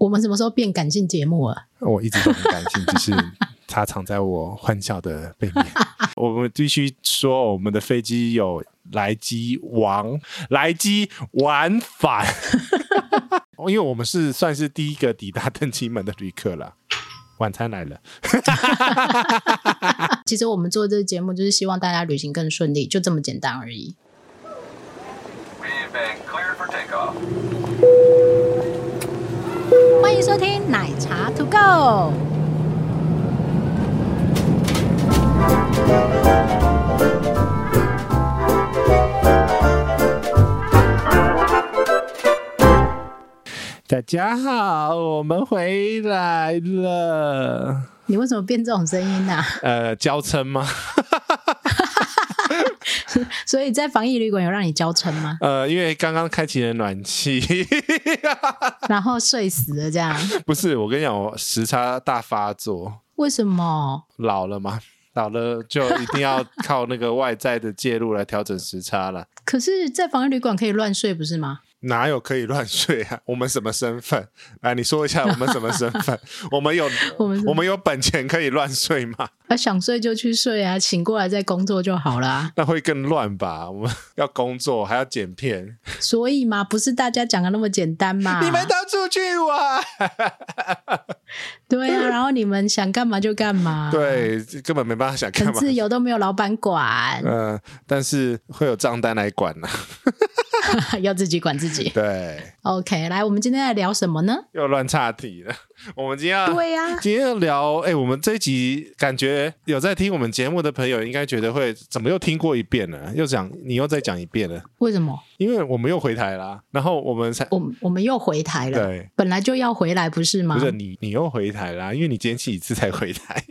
我们什么时候变感性节目了？我一直都很感性，只是 它藏在我欢笑的背面。我们必须说，我们的飞机有来机往来机往返，因为我们是算是第一个抵达登机门的旅客了。晚餐来了，其实我们做这个节目就是希望大家旅行更顺利，就这么简单而已。迎收听奶茶 To Go。大家好，我们回来了。你为什么变这种声音呢、啊？呃，娇嗔吗？所以在防疫旅馆有让你娇嗔吗？呃，因为刚刚开启了暖气，然后睡死了这样。不是，我跟你讲，我时差大发作。为什么？老了吗？老了就一定要靠那个外在的介入来调整时差了。可是，在防疫旅馆可以乱睡，不是吗？哪有可以乱睡啊？我们什么身份？来，你说一下 我们什么身份？我们有 我们我们有本钱可以乱睡吗？啊，想睡就去睡啊，醒过来再工作就好啦。那会更乱吧？我们要工作还要剪片，所以嘛，不是大家讲的那么简单嘛？你们都出去玩，对啊，然后你们想干嘛就干嘛，对，根本没办法想干嘛，自由都没有老板管，嗯、呃，但是会有账单来管呢、啊。要自己管自己。对，OK，来，我们今天来聊什么呢？又乱岔题了。我们今天要对呀、啊，今天要聊，哎、欸，我们这一集感觉有在听我们节目的朋友，应该觉得会怎么又听过一遍了？又讲你又再讲一遍了？为什么？因为我们又回台啦，然后我们才我我们又回台了。对，本来就要回来，不是吗？不是你，你又回台啦，因为你今天去一次才回台。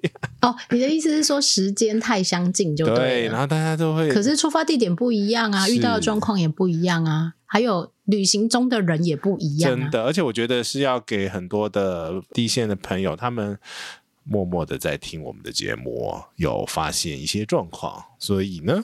哦，你的意思是说时间太相近就对，对，然后大家都会，可是出发地点不一样啊，遇到的状况也不一样啊。还有旅行中的人也不一样，啊，真的，而且我觉得是要给很多的第一线的朋友，他们默默的在听我们的节目，有发现一些状况，所以呢。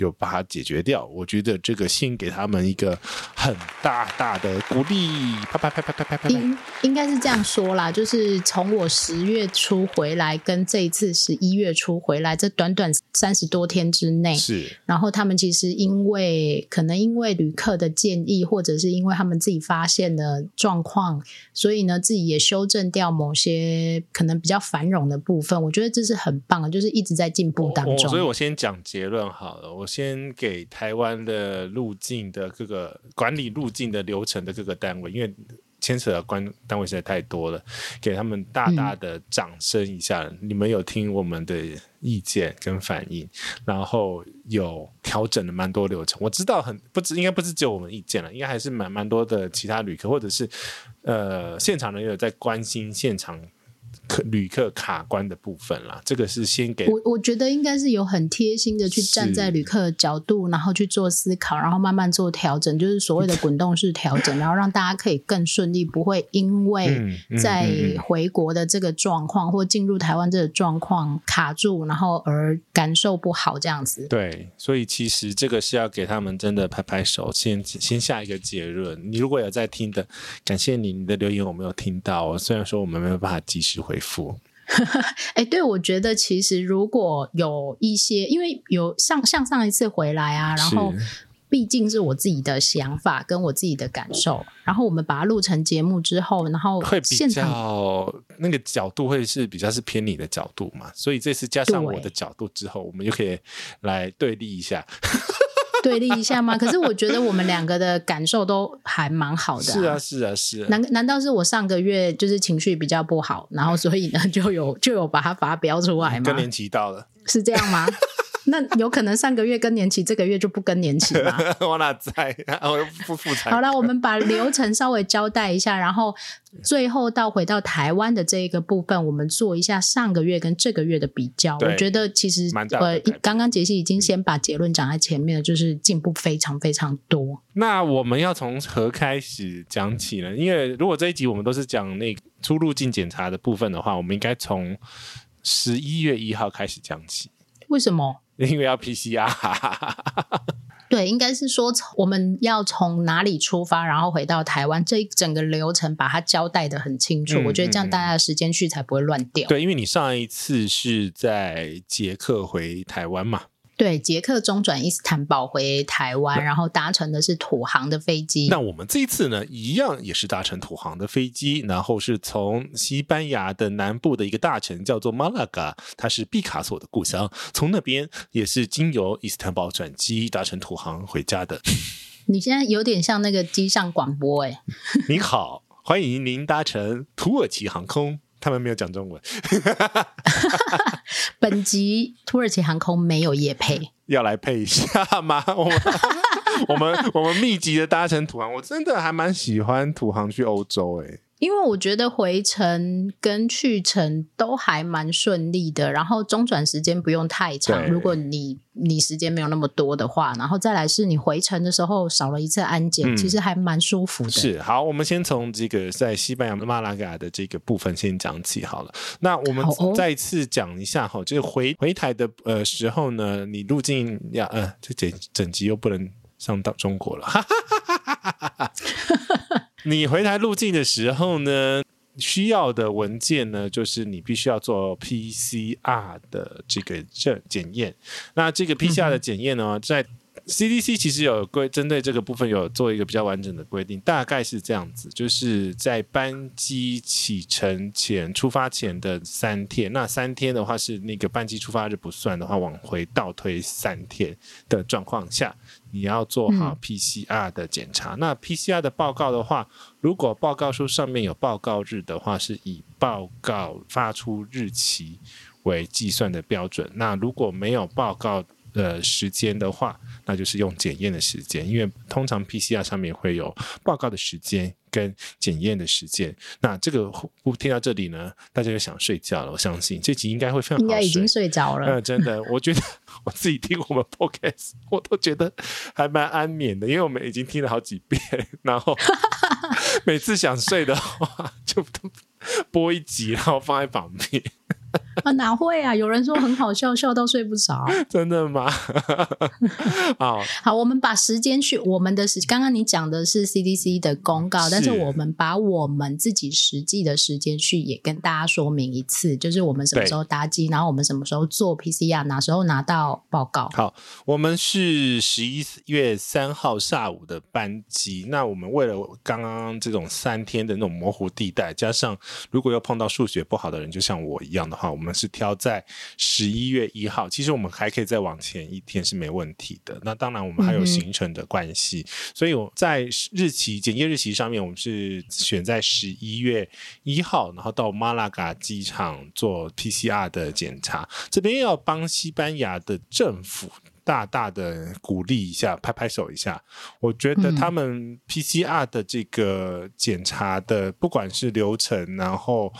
就把它解决掉，我觉得这个先给他们一个很大大的鼓励，啪啪啪啪啪啪啪。应应该是这样说啦，就是从我十月初回来，跟这一次十一月初回来，这短短三十多天之内，是。然后他们其实因为可能因为旅客的建议，或者是因为他们自己发现的状况，所以呢自己也修正掉某些可能比较繁荣的部分。我觉得这是很棒的，就是一直在进步当中。所以我先讲结论好了，我。先给台湾的入境的各个管理入境的流程的各个单位，因为牵扯的关单位实在太多了，给他们大大的掌声一下。你们有听我们的意见跟反应，然后有调整了蛮多流程。我知道很不止，应该不是只有我们意见了，应该还是蛮蛮多的其他旅客或者是呃现场人有在关心现场。客旅客卡关的部分啦，这个是先给我。我觉得应该是有很贴心的去站在旅客的角度，然后去做思考，然后慢慢做调整，就是所谓的滚动式调整，然后让大家可以更顺利，不会因为在回国的这个状况、嗯嗯嗯、或进入台湾这个状况卡住，然后而感受不好这样子。对，所以其实这个是要给他们真的拍拍手，先先下一个结论。你如果有在听的，感谢你，你的留言我没有听到，虽然说我们没有办法及时回。哎，对，我觉得其实如果有一些，因为有像像上一次回来啊，然后毕竟是我自己的想法跟我自己的感受，然后我们把它录成节目之后，然后会比较那个角度会是比较是偏你的角度嘛，所以这次加上我的角度之后，我们就可以来对立一下。对立一下吗？可是我觉得我们两个的感受都还蛮好的、啊。是啊，是啊，是啊。难难道是我上个月就是情绪比较不好，然后所以呢就有就有把它发飙出来吗？更年期到了，是这样吗？那有可能上个月更年期，这个月就不更年期吗？我哪在？我不负责。好了，我们把流程稍微交代一下，然后最后到回到台湾的这一个部分，我们做一下上个月跟这个月的比较。我觉得其实呃，刚刚杰西已经先把结论讲在前面了，就是进步非常非常多。那我们要从何开始讲起呢？因为如果这一集我们都是讲那个出入境检查的部分的话，我们应该从十一月一号开始讲起。为什么？因为要 PCR。对，应该是说我们要从哪里出发，然后回到台湾，这一整个流程把它交代的很清楚。嗯、我觉得这样大家的时间去才不会乱掉。对，因为你上一次是在捷克回台湾嘛。对，捷克中转伊斯坦堡回台湾，然后搭乘的是土航的飞机。那我们这一次呢，一样也是搭乘土航的飞机，然后是从西班牙的南部的一个大城叫做马拉嘎，它是毕卡索的故乡，从那边也是经由伊斯坦堡转机搭乘土航回家的。你现在有点像那个机上广播哎。您好，欢迎您搭乘土耳其航空。他们没有讲中文。本集土耳其航空没有夜配，要来配一下吗？我们 我们我们密集的搭乘土航，我真的还蛮喜欢土航去欧洲诶。因为我觉得回程跟去程都还蛮顺利的，然后中转时间不用太长。如果你你时间没有那么多的话，然后再来是你回程的时候少了一次安检，嗯、其实还蛮舒服的。是，好，我们先从这个在西班牙马拉嘎的这个部分先讲起好了。那我们再次讲一下哈，就是回回台的呃时候呢，你入境要呃，这整整集又不能上到中国了。你回台入境的时候呢，需要的文件呢，就是你必须要做 PCR 的这个证检验。那这个 PCR 的检验呢，在 CDC 其实有规针对这个部分有做一个比较完整的规定，大概是这样子，就是在班机启程前、出发前的三天，那三天的话是那个班机出发日不算的话，往回倒推三天的状况下，你要做好 PCR 的检查。嗯、那 PCR 的报告的话，如果报告书上面有报告日的话，是以报告发出日期为计算的标准。那如果没有报告的时间的话，那就是用检验的时间，因为通常 PCR 上面会有报告的时间跟检验的时间。那这个听到这里呢，大家就想睡觉了。我相信这集应该会非常好睡，应该已经睡着了。嗯，真的，我觉得我自己听我们 Podcast，我都觉得还蛮安眠的，因为我们已经听了好几遍，然后 每次想睡的话，就播一集，然后放在旁边。啊，哪会啊！有人说很好笑，笑到睡不着。真的吗？好好，我们把时间去我们的时，刚刚你讲的是 CDC 的公告，是但是我们把我们自己实际的时间去也跟大家说明一次，就是我们什么时候搭机，然后我们什么时候做 PCR，哪时候拿到报告。好，我们是十一月三号下午的班机。那我们为了刚刚这种三天的那种模糊地带，加上如果要碰到数学不好的人，就像我一样的。好，我们是挑在十一月一号。其实我们还可以再往前一天是没问题的。那当然，我们还有行程的关系，嗯、所以我在日期检验日期上面，我们是选在十一月一号，然后到马拉嘎机场做 PCR 的检查。这边要帮西班牙的政府。大大的鼓励一下，拍拍手一下。我觉得他们 PCR 的这个检查的，不管是流程，然后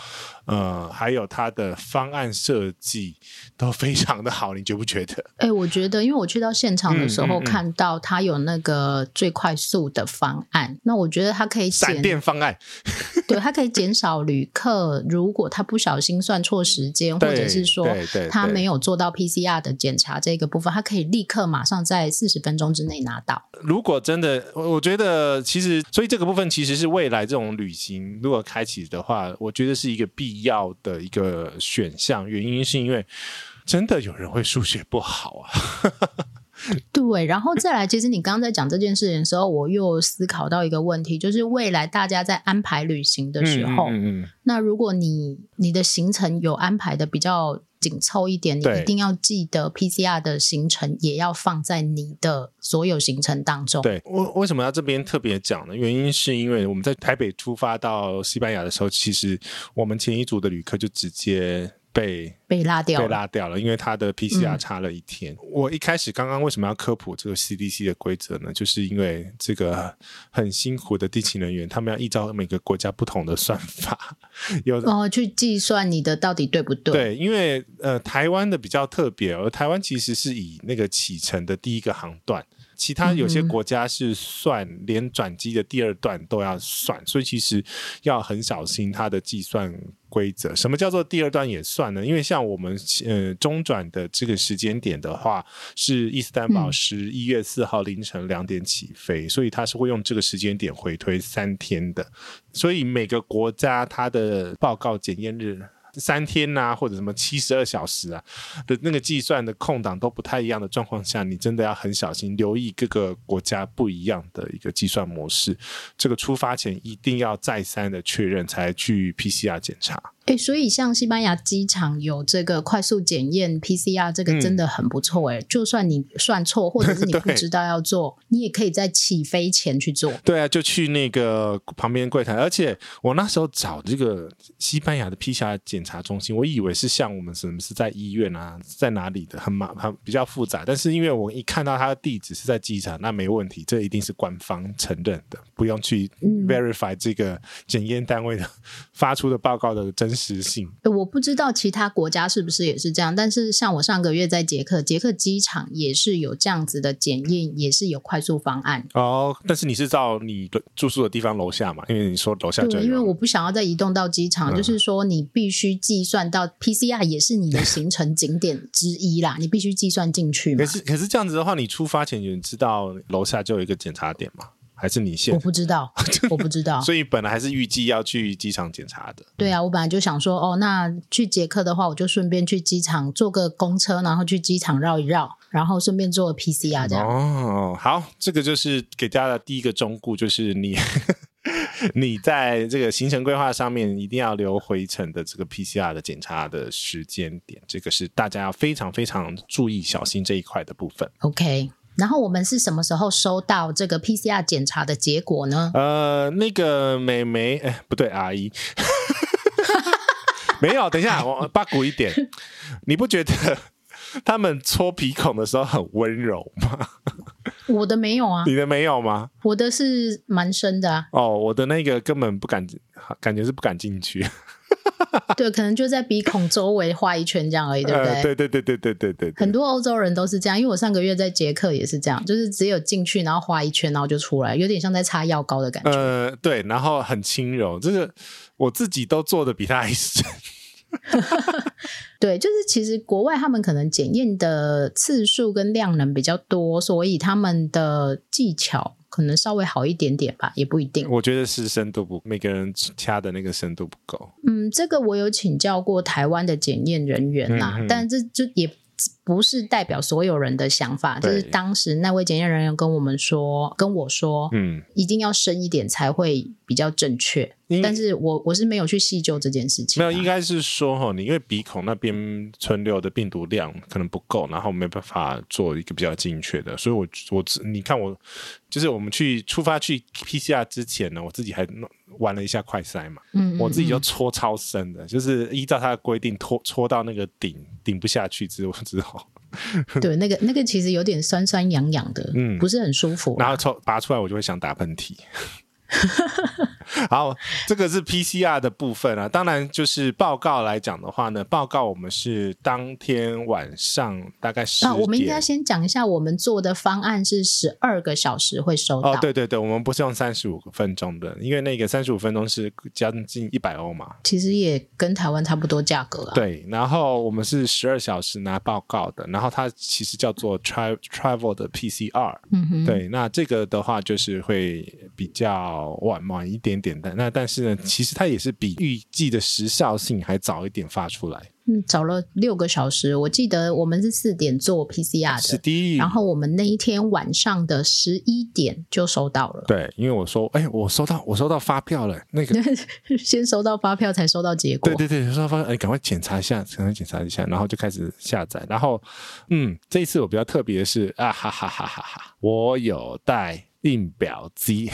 呃，还有它的方案设计都非常的好，你觉不觉得？哎、欸，我觉得，因为我去到现场的时候，看到它有那个最快速的方案，那我觉得它可以闪电方案，对，它可以减少旅客如果他不小心算错时间，或者是说他没有做到 PCR 的检查这个部分，他可以。立刻马上在四十分钟之内拿到。如果真的，我觉得其实，所以这个部分其实是未来这种旅行如果开启的话，我觉得是一个必要的一个选项。原因是因为真的有人会数学不好啊。对，然后再来，其实你刚刚在讲这件事情的时候，我又思考到一个问题，就是未来大家在安排旅行的时候，嗯嗯嗯，那如果你你的行程有安排的比较。紧凑一点，你一定要记得 PCR 的行程也要放在你的所有行程当中。对，为为什么要这边特别讲呢？原因是因为我们在台北出发到西班牙的时候，其实我们前一组的旅客就直接。被被拉掉，被拉掉了，因为他的 PCR 差了一天。嗯、我一开始刚刚为什么要科普这个 CDC 的规则呢？就是因为这个很辛苦的地勤人员，他们要依照每个国家不同的算法，有哦去计算你的到底对不对？对，因为呃台湾的比较特别，而台湾其实是以那个启程的第一个航段。其他有些国家是算连转机的第二段都要算，所以其实要很小心它的计算规则。什么叫做第二段也算呢？因为像我们呃中转的这个时间点的话，是伊斯坦堡十一月四号凌晨两点起飞，所以它是会用这个时间点回推三天的。所以每个国家它的报告检验日。三天呐、或者什么七十二小时啊的那个计算的空档都不太一样的状况下，你真的要很小心，留意各个国家不一样的一个计算模式。这个出发前一定要再三的确认，才去 PCR 检查。哎，所以像西班牙机场有这个快速检验 PCR，这个真的很不错哎、嗯。就算你算错，或者是你不 知道要做，你也可以在起飞前去做。对啊，就去那个旁边柜台。而且我那时候找这个西班牙的 PCR 检查中心，我以为是像我们什么是在医院啊，在哪里的，很麻很比较复杂。但是因为我一看到他的地址是在机场，那没问题，这一定是官方承认的，不用去 verify 这个检验单位的 发出的报告的真实。实性，我不知道其他国家是不是也是这样，但是像我上个月在捷克，捷克机场也是有这样子的检验，也是有快速方案哦。但是你是到你的住宿的地方楼下嘛？因为你说楼下就有，因为我不想要再移动到机场，嗯，就是说你必须计算到 PCR 也是你的行程景点之一啦，你必须计算进去嘛。可是可是这样子的话，你出发前你知道楼下就有一个检查点吗？还是你现我不知道，我不知道，所以本来还是预计要去机场检查的。对啊，我本来就想说，哦，那去捷克的话，我就顺便去机场坐个公车，然后去机场绕一绕，然后顺便做 PCR 这样。哦，好，这个就是给大家的第一个忠告，就是你 你在这个行程规划上面一定要留回程的这个 PCR 的检查的时间点，这个是大家要非常非常注意小心这一块的部分。OK。然后我们是什么时候收到这个 PCR 检查的结果呢？呃，那个美眉，哎，不对，阿姨，没有。等一下，我八股一点，你不觉得他们搓鼻孔的时候很温柔吗？我的没有啊，你的没有吗？我的是蛮深的啊。哦，我的那个根本不敢，感觉是不敢进去。对，可能就在鼻孔周围画一圈这样而已，对不对？呃、对对对对对对对。很多欧洲人都是这样，因为我上个月在捷克也是这样，就是只有进去，然后画一圈，然后就出来，有点像在擦药膏的感觉。呃，对，然后很轻柔，这个我自己都做的比他还深。对，就是其实国外他们可能检验的次数跟量能比较多，所以他们的技巧。可能稍微好一点点吧，也不一定。我觉得是深度不，每个人掐的那个深度不够。嗯，这个我有请教过台湾的检验人员啦，嗯、但这就也不是代表所有人的想法。就是当时那位检验人员跟我们说，跟我说，嗯，一定要深一点才会比较正确。但是我我是没有去细究这件事情，啊，没有，应该是说哈，你因为鼻孔那边存留的病毒量可能不够，然后没办法做一个比较精确的，所以我我你看我就是我们去出发去 PCR 之前呢，我自己还玩了一下快筛嘛，嗯，嗯，嗯，我自己就搓超深的，就是依照他的规定戳戳到那个顶顶不下去之后之后，对，那个那个其实有点酸酸痒痒的，嗯，不是很舒服，然后抽拔出来我就会想打喷嚏。好，这个是 PCR 的部分啊。当然，就是报告来讲的话呢，报告我们是当天晚上大概十点。啊，我们应该先讲一下，我们做的方案是十二个小时会收到。哦，对对对，我们不是用三十五分钟的，因为那个三十五分钟是将近一百欧嘛。其实也跟台湾差不多价格啊。对，然后我们是十二小时拿报告的，然后它其实叫做 tra travel 的 PCR。嗯哼。对，那这个的话就是会比较。晚晚一点点的，那但是呢，其实它也是比预计的时效性还早一点发出来。嗯，早了六个小时。我记得我们是四点做 PCR 的，是的。然后我们那一天晚上的十一点就收到了。对，因为我说，哎，我收到，我收到发票了。那个 先收到发票才收到结果。对对对，收到发票，哎，赶快检查一下，赶快检查一下，然后就开始下载。然后，嗯，这一次我比较特别的是，啊哈哈哈哈哈，我有带。印表机，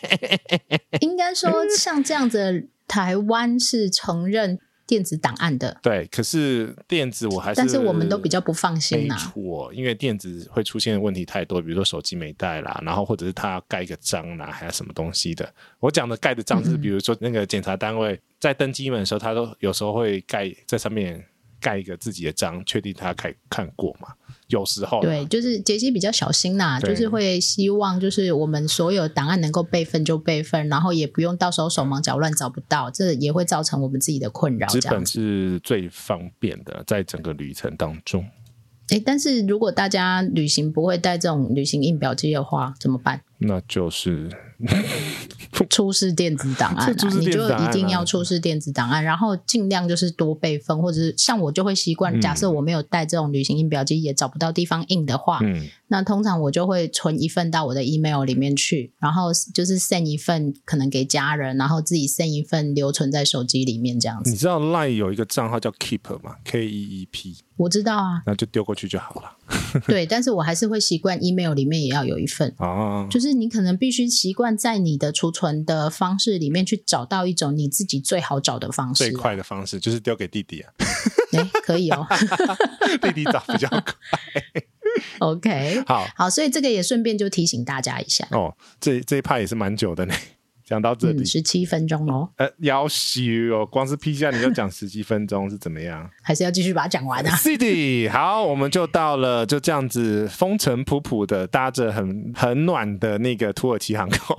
应该说像这样子，台湾是承认电子档案的。对，可是电子我还是，但是我们都比较不放心呐。没错，因为电子会出现的问题太多，比如说手机没带啦，然后或者是他要盖一个章啦，还有什么东西的。我讲的盖的章是，比如说那个检查单位在登机门的时候，他都有时候会盖在上面。盖一个自己的章，确定他看看过嘛。有时候对，就是杰西比较小心呐，就是会希望就是我们所有档案能够备份就备份，然后也不用到时候手忙脚乱找不到，这也会造成我们自己的困扰。纸本是最方便的，在整个旅程当中。哎，但是如果大家旅行不会带这种旅行印表机的话，怎么办？那就是。出示电子档案，啊，你就一定要出示电子档案，然后尽量就是多备份，或者是像我就会习惯，假设我没有带这种旅行印表机，也找不到地方印的话，嗯，那通常我就会存一份到我的 email 里面去，然后就是 send 一份可能给家人，然后自己 send 一份留存在手机里面这样子。你知道 Line 有一个账号叫 Keep 吗？K E E P。我知道啊，那就丢过去就好了。对，但是我还是会习惯 email 里面也要有一份哦，就是你可能必须习惯在你的储存的方式里面去找到一种你自己最好找的方式，最快的方式就是丢给弟弟啊。哎，可以哦，弟弟找比较快。OK，好好，所以这个也顺便就提醒大家一下哦，这这一趴也是蛮久的呢。讲到这里，十七分钟哦。呃，要修哦，光是 P 下你就讲十七 分钟是怎么样？还是要继续把它讲完啊？City，好，我们就到了，就这样子风尘仆仆的搭着很很暖的那个土耳其航空。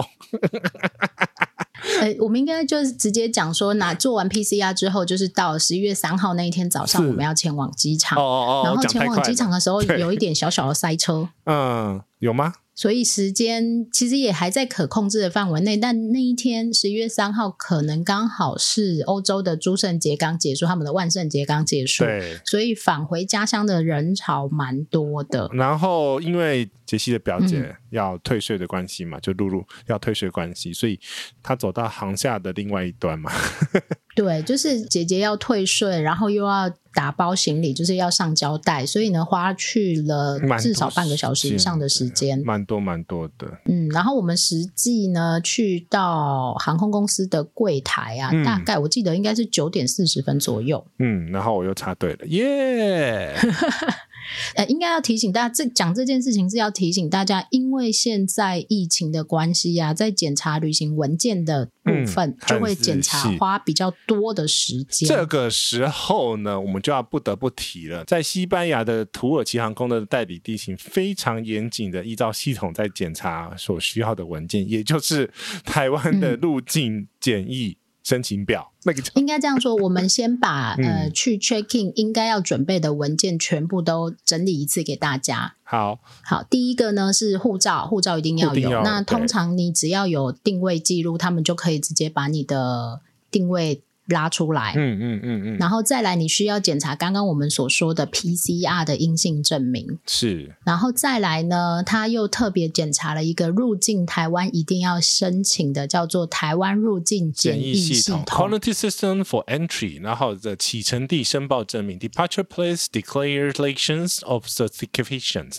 呃，我们应该就是直接讲说，那做完 PCR 之后，就是到十一月三号那一天早上，我们要前往机场。哦哦哦。然后前往机场的时候，有一点小小的塞车。嗯，有吗？所以时间其实也还在可控制的范围内，但那一天十一月三号可能刚好是欧洲的诸圣节刚结束，他们的万圣节刚结束，对，所以返回家乡的人潮蛮多的。然后因为杰西的表姐要退税的关系嘛，嗯、就露露要退税关系，所以她走到行下的另外一端嘛。对，就是姐姐要退税，然后又要打包行李，就是要上胶带，所以呢，花去了至少半个小时以上的时间，蛮多蛮多的。嗯，然后我们实际呢去到航空公司的柜台啊，嗯、大概我记得应该是九点四十分左右。嗯，然后我又插队了，耶、yeah! 呃，应该要提醒大家，这讲这件事情是要提醒大家，因为现在疫情的关系啊，在检查旅行文件的部分，嗯、就会检查花比较多的时间。这个时候呢，我们就要不得不提了，在西班牙的土耳其航空的代理地勤非常严谨的依照系统在检查所需要的文件，也就是台湾的入境检疫。嗯申请表，那个应该这样说，我们先把、嗯、呃去 check in 应该要准备的文件全部都整理一次给大家。好，好，第一个呢是护照，护照一定要有。要那通常你只要有定位记录，他们就可以直接把你的定位。拉出来，嗯嗯嗯嗯，然后再来，你需要检查刚刚我们所说的 PCR 的阴性证明，是，然后再来呢，他又特别检查了一个入境台湾一定要申请的，叫做台湾入境检疫系统。（Quality System for Entry），然后的启程地申报证明。（Departure Place Declarations of Certifications）。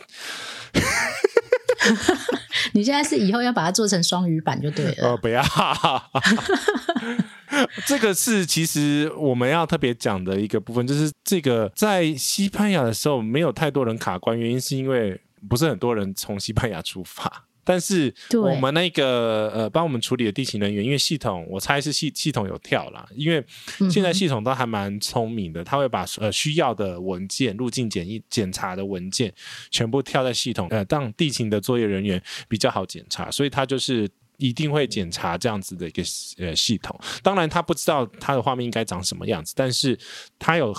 你现在是以后要把它做成双语版就对了。哦，不要。这个是其实我们要特别讲的一个部分，就是这个在西班牙的时候没有太多人卡关，原因是因为不是很多人从西班牙出发。但是我们那个呃帮我们处理的地勤人员，因为系统我猜是系系统有跳啦，因为现在系统都还蛮聪明的，他会把呃需要的文件、入境检疫检查的文件全部跳在系统，呃让地勤的作业人员比较好检查，所以他就是一定会检查这样子的一个呃系统。当然他不知道他的画面应该长什么样子，但是他有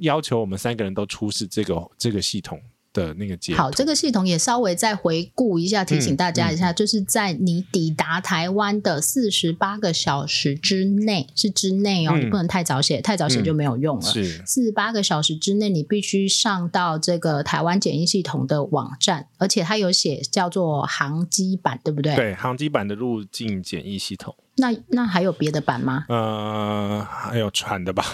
要求我们三个人都出示这个这个系统。的那个好，这个系统也稍微再回顾一下，提醒大家一下，嗯嗯、就是在你抵达台湾的四十八个小时之内，是之内哦，嗯、你不能太早写，太早写就没有用了。是四十八个小时之内，你必须上到这个台湾检疫系统的网站，而且它有写叫做航机版，对不对？对，航机版的入境检疫系统。那那还有别的版吗？呃，还有船的吧？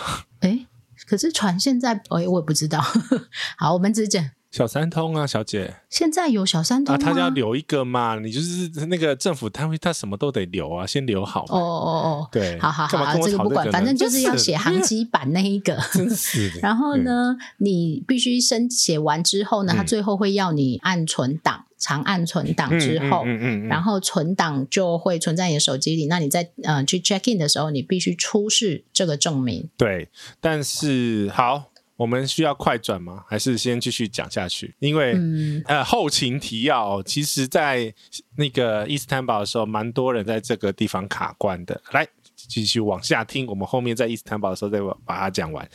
哎，可是船现在，哎，我也不知道。好，我们只讲。小三通啊，小姐，现在有小三通啊，他要留一个嘛，你就是那个政府单位，他什么都得留啊，先留好。哦哦哦，对，好好好，这个不管，反正就是要写航机版那一个。真是的。然后呢，你必须申写完之后呢，他最后会要你按存档，长按存档之后，嗯嗯，然后存档就会存在你的手机里。那你在呃去 check in 的时候，你必须出示这个证明。对，但是好。我们需要快转吗？还是先继续讲下去？因为、嗯、呃，后勤提要，其实，在那个伊斯坦堡的时候，蛮多人在这个地方卡关的。来，继续往下听，我们后面在伊斯坦堡的时候再把它讲完。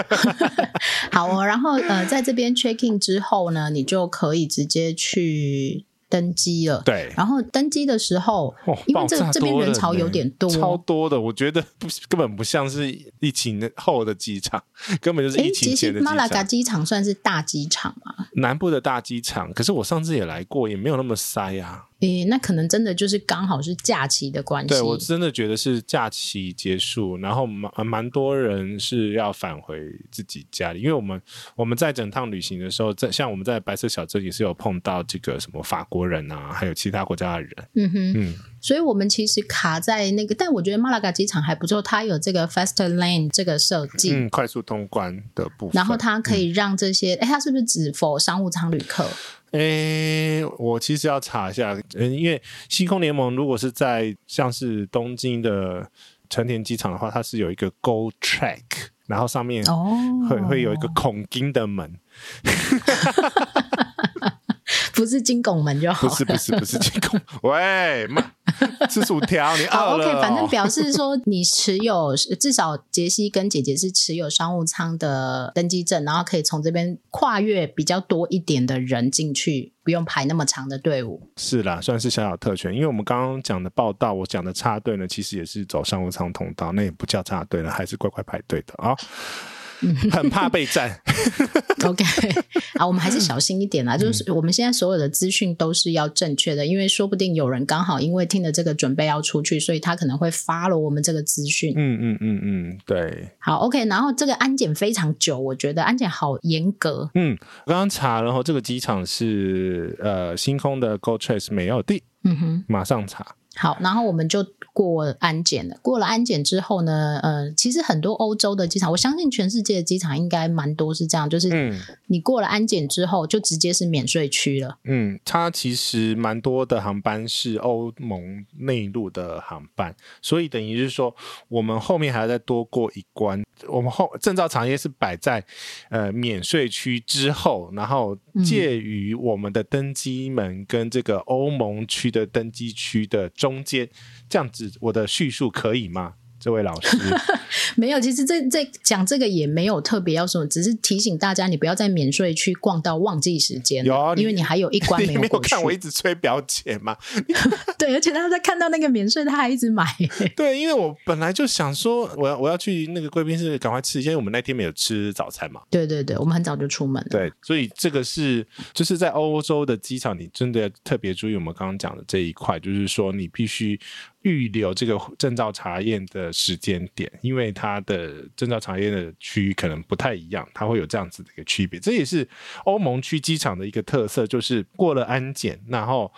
好哦，然后呃，在这边 check in 之后呢，你就可以直接去。登机了，对，然后登机的时候，哦、因为这这边人潮有点多，超多的，我觉得不根本不像是疫情后的机场，根本就是疫情前的机场。其实马拉嘎机场算是大机场嘛，南部的大机场，可是我上次也来过，也没有那么塞啊。诶，那可能真的就是刚好是假期的关系。对，我真的觉得是假期结束，然后蛮蛮多人是要返回自己家里，因为我们我们在整趟旅行的时候，在像我们在白色小镇也是有碰到这个什么法国人啊，还有其他国家的人。嗯哼，嗯，所以我们其实卡在那个，但我觉得马拉嘎机场还不错，它有这个 Faster Lane 这个设计，嗯，快速通关的部分，然后它可以让这些，哎、嗯，它是不是只 for 商务舱旅客？诶，我其实要查一下，嗯，因为星空联盟如果是在像是东京的成田机场的话，它是有一个 Go Track，然后上面会、oh. 会有一个孔金的门，不是金拱门就好，不是不是不是金拱，喂妈。吃薯条，你饿了、哦、OK，反正表示说你持有至少杰西跟姐姐是持有商务舱的登机证，然后可以从这边跨越比较多一点的人进去，不用排那么长的队伍。是啦，算是小小特权。因为我们刚刚讲的报道，我讲的插队呢，其实也是走商务舱通道，那也不叫插队了，还是乖乖排队的啊。哦 很怕被占。OK，啊，我们还是小心一点啦。就是我们现在所有的资讯都是要正确的，因为说不定有人刚好因为听了这个准备要出去，所以他可能会 follow 我们这个资讯。嗯嗯嗯嗯，对。好，OK，然后这个安检非常久，我觉得安检好严格。嗯，我刚刚查，然后这个机场是呃星空的 GO Trace 没有地。嗯哼，马上查。好，然后我们就过安检了。过了安检之后呢，呃，其实很多欧洲的机场，我相信全世界的机场应该蛮多是这样，就是你过了安检之后，就直接是免税区了。嗯，它其实蛮多的航班是欧盟内陆的航班，所以等于是说，我们后面还要再多过一关。我们后证照产业是摆在呃免税区之后，然后介于我们的登机门跟这个欧盟区的登机区的中间，这样子我的叙述可以吗？这位老师 没有，其实这这讲这个也没有特别要什么，只是提醒大家，你不要在免税区逛到忘记时间。有啊，因为你还有一关没有过去。你没有看我一直催表姐嘛？对，而且他在看到那个免税，他还一直买。对，因为我本来就想说，我要我要去那个贵宾室赶快吃，因为我们那天没有吃早餐嘛。对对对，我们很早就出门了。对，所以这个是就是在欧洲的机场，你真的要特别注意我们刚刚讲的这一块，就是说你必须。预留这个证照查验的时间点，因为它的证照查验的区域可能不太一样，它会有这样子的一个区别。这也是欧盟区机场的一个特色，就是过了安检，然后。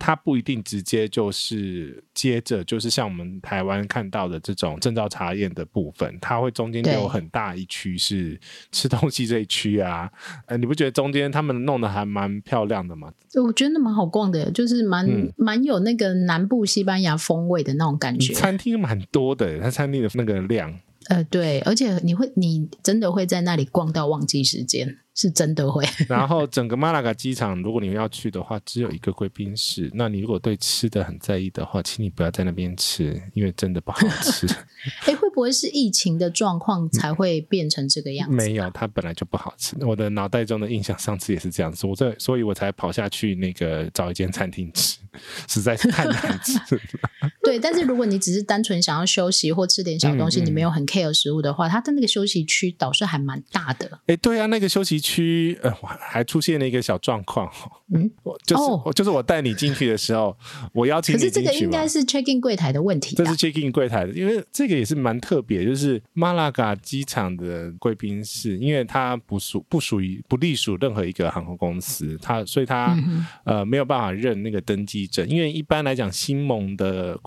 它不一定直接就是接着就是像我们台湾看到的这种证照查验的部分，它会中间有很大一区是 吃东西这一区啊。呃，你不觉得中间他们弄得还蛮漂亮的吗？我觉得蛮好逛的，就是蛮、嗯、蛮有那个南部西班牙风味的那种感觉。餐厅蛮多的，它餐厅的那个量。呃，对，而且你会，你真的会在那里逛到忘记时间。是真的会。然后整个马拉嘎机场，如果你们要去的话，只有一个贵宾室。那你如果对吃的很在意的话，请你不要在那边吃，因为真的不好吃。哎，会不会是疫情的状况才会变成这个样子？没有，它本来就不好吃。我的脑袋中的印象，上次也是这样子。我这，所以我才跑下去那个找一间餐厅吃，实在是太难吃了。对，但是如果你只是单纯想要休息或吃点小东西，嗯嗯、你没有很 care 食物的话，它的那个休息区倒是还蛮大的。哎，对啊，那个休息区。区呃，还出现了一个小状况，嗯，我就是、哦、就是我带你进去的时候，我邀请你进去，可是这个应该是 check in 柜台的问题，这是 check in 柜台的，因为这个也是蛮特别，就是马拉嘎机场的贵宾室，因为它不属不属于不隶属任何一个航空公司，它所以它、嗯、呃没有办法认那个登机证，因为一般来讲，新盟的。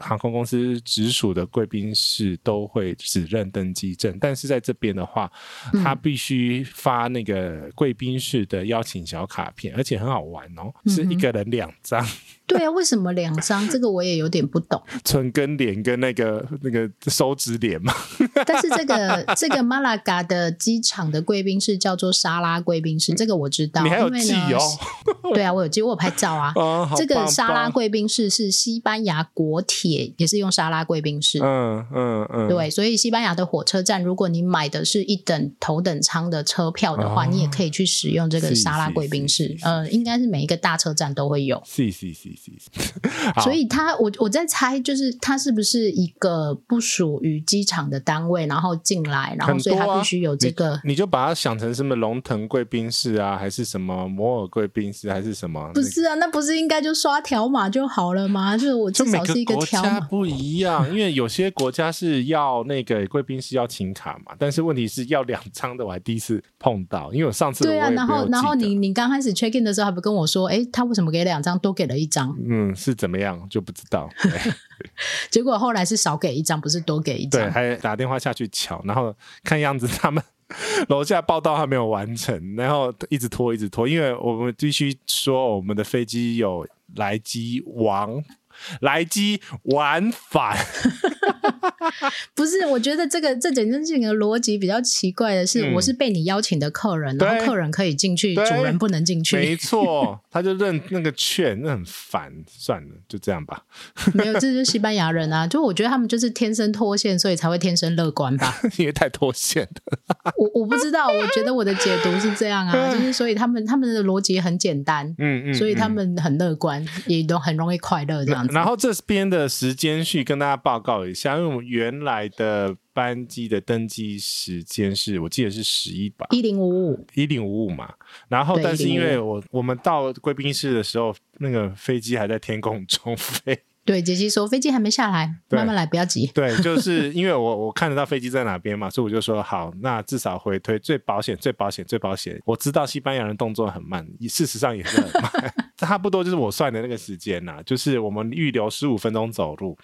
航空公司直属的贵宾室都会只认登机证，但是在这边的话，他必须发那个贵宾室的邀请小卡片，而且很好玩哦，是一个人两张。对啊，为什么两张？这个我也有点不懂。唇跟脸跟那个那个手指脸嘛。但是这个这个马拉嘎的机场的贵宾室叫做沙拉贵宾室，这个我知道。你还有记哦？对啊，我有记，我有拍照啊。哦、这个沙拉贵宾室是西班牙国铁，也是用沙拉贵宾室。嗯嗯嗯。对，所以西班牙的火车站，如果你买的是一等头等舱的车票的话，哦、你也可以去使用这个沙拉贵宾室。呃，应该是每一个大车站都会有。是是是是。所以他，我我在猜，就是他是不是一个不属于机场的单位，然后进来，然后所以他必须有这个。你，你就把它想成什么龙腾贵宾室啊，还是什么摩尔贵宾室，还是什么？不是啊，那不是应该就刷条码就好了吗？就是我至少是一个条码。不一样，因为有些国家是要那个贵宾室要请卡嘛，但是问题是要两张的，我还第一次碰到，因为我上次我对啊，然后然后你你刚开始 check in 的时候还不跟我说，哎，他为什么给两张，多给了一张？嗯，是怎么样就不知道。结果后来是少给一张，不是多给一张。对，还打电话下去瞧，然后看样子他们楼下报道还没有完成，然后一直拖，一直拖，因为我们必须说我们的飞机有来机往。来机往返，不是？我觉得这个这整件事情的逻辑比较奇怪的是，嗯、我是被你邀请的客人，然后客人可以进去，主人不能进去。没错，他就认那个券，那很烦。算了，就这样吧。没有，这就是西班牙人啊！就我觉得他们就是天生脱线，所以才会天生乐观吧？因为太脱线了。我我不知道，我觉得我的解读是这样啊，就是所以他们他们的逻辑很简单，嗯嗯，所以他们很乐观，也都很容易快乐这样子。然后这边的时间序跟大家报告一下，因为我们原来的班机的登机时间是我记得是十一吧，一零五五，一零五五嘛。然后，但是因为我我们到贵宾室的时候，那个飞机还在天空中飞。对，杰西说飞机还没下来，慢慢来，不要急。对，就是因为我我看得到飞机在哪边嘛，所以我就说好，那至少回推最保险、最保险、最保险。我知道西班牙人动作很慢，事实上也是很慢，差不多就是我算的那个时间呐，就是我们预留十五分钟走路。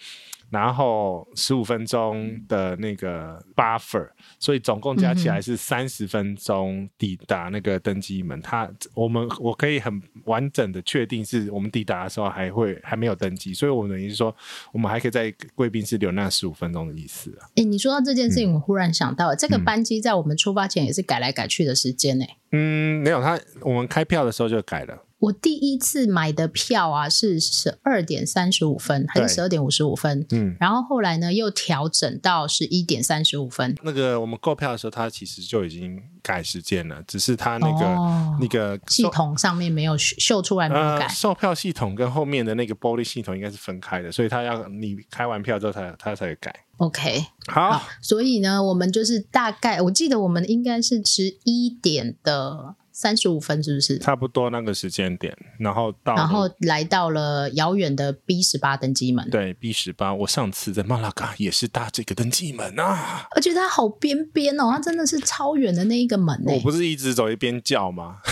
然后十五分钟的那个 buffer，所以总共加起来是三十分钟抵达那个登机门。他我们我可以很完整的确定是我们抵达的时候还会还没有登机，所以我们等于是说我们还可以在贵宾室留那十五分钟的意思啊。诶，你说到这件事情，我忽然想到，嗯、这个班机在我们出发前也是改来改去的时间呢。嗯，没有，他我们开票的时候就改了。我第一次买的票啊是十二点三十五分还是十二点五十五分？嗯，然后后来呢又调整到十一点三十五分。那个我们购票的时候，它其实就已经改时间了，只是它那个、哦、那个系统上面没有秀出来没有改。呃、售票系统跟后面的那个玻璃系统应该是分开的，所以它要你开完票之后它它才会改。OK，好，好，所以呢，我们就是大概我记得我们应该是十一点的。三十五分是不是？差不多那个时间点，然后到，然后来到了遥远的 B 十八登机门。对，B 十八，我上次在马拉嘎也是搭这个登机门啊，而且它好边边哦，它真的是超远的那一个门。我不是一直走一边叫吗？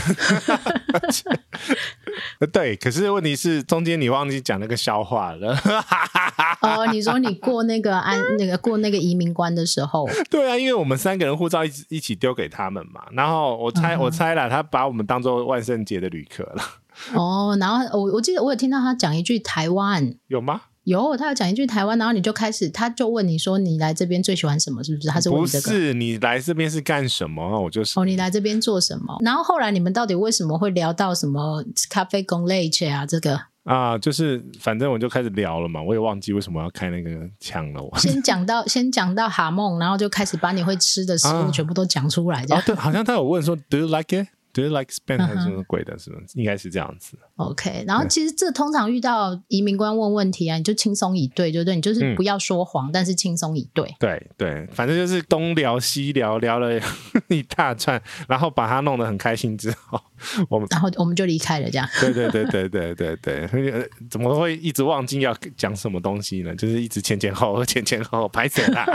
对，可是问题是中间你忘记讲那个笑话了。哦，你说你过那个安那个过那个移民关的时候，对啊，因为我们三个人护照一起一起丢给他们嘛，然后我猜、嗯、我猜了。他把我们当做万圣节的旅客了。哦，然后我我记得我有听到他讲一句台湾，有吗？有，他有讲一句台湾，然后你就开始，他就问你说：“你来这边最喜欢什么？”是不是？他是问你这个？不是，你来这边是干什么？我就是哦，你来这边做什么？然后后来你们到底为什么会聊到什么咖啡跟 leche 啊？这个啊，就是反正我就开始聊了嘛，我也忘记为什么要开那个枪了。我先讲到 先讲到哈梦，然后就开始把你会吃的食物全部都讲出来。这样、啊啊、对，好像他有问说：“Do you like it？” Do you like 还是什么鬼的？是不是？应该是这样子。OK，然后其实这通常遇到移民官问问题啊，你就轻松以对，对不对？你就是不要说谎，嗯、但是轻松以对。对对，反正就是东聊西聊，聊了 一大串，然后把他弄得很开心之后，我们然后我们就离开了，这样。对对对对对对对，怎么会一直忘记要讲什么东西呢？就是一直前前后后前前后后拍死他。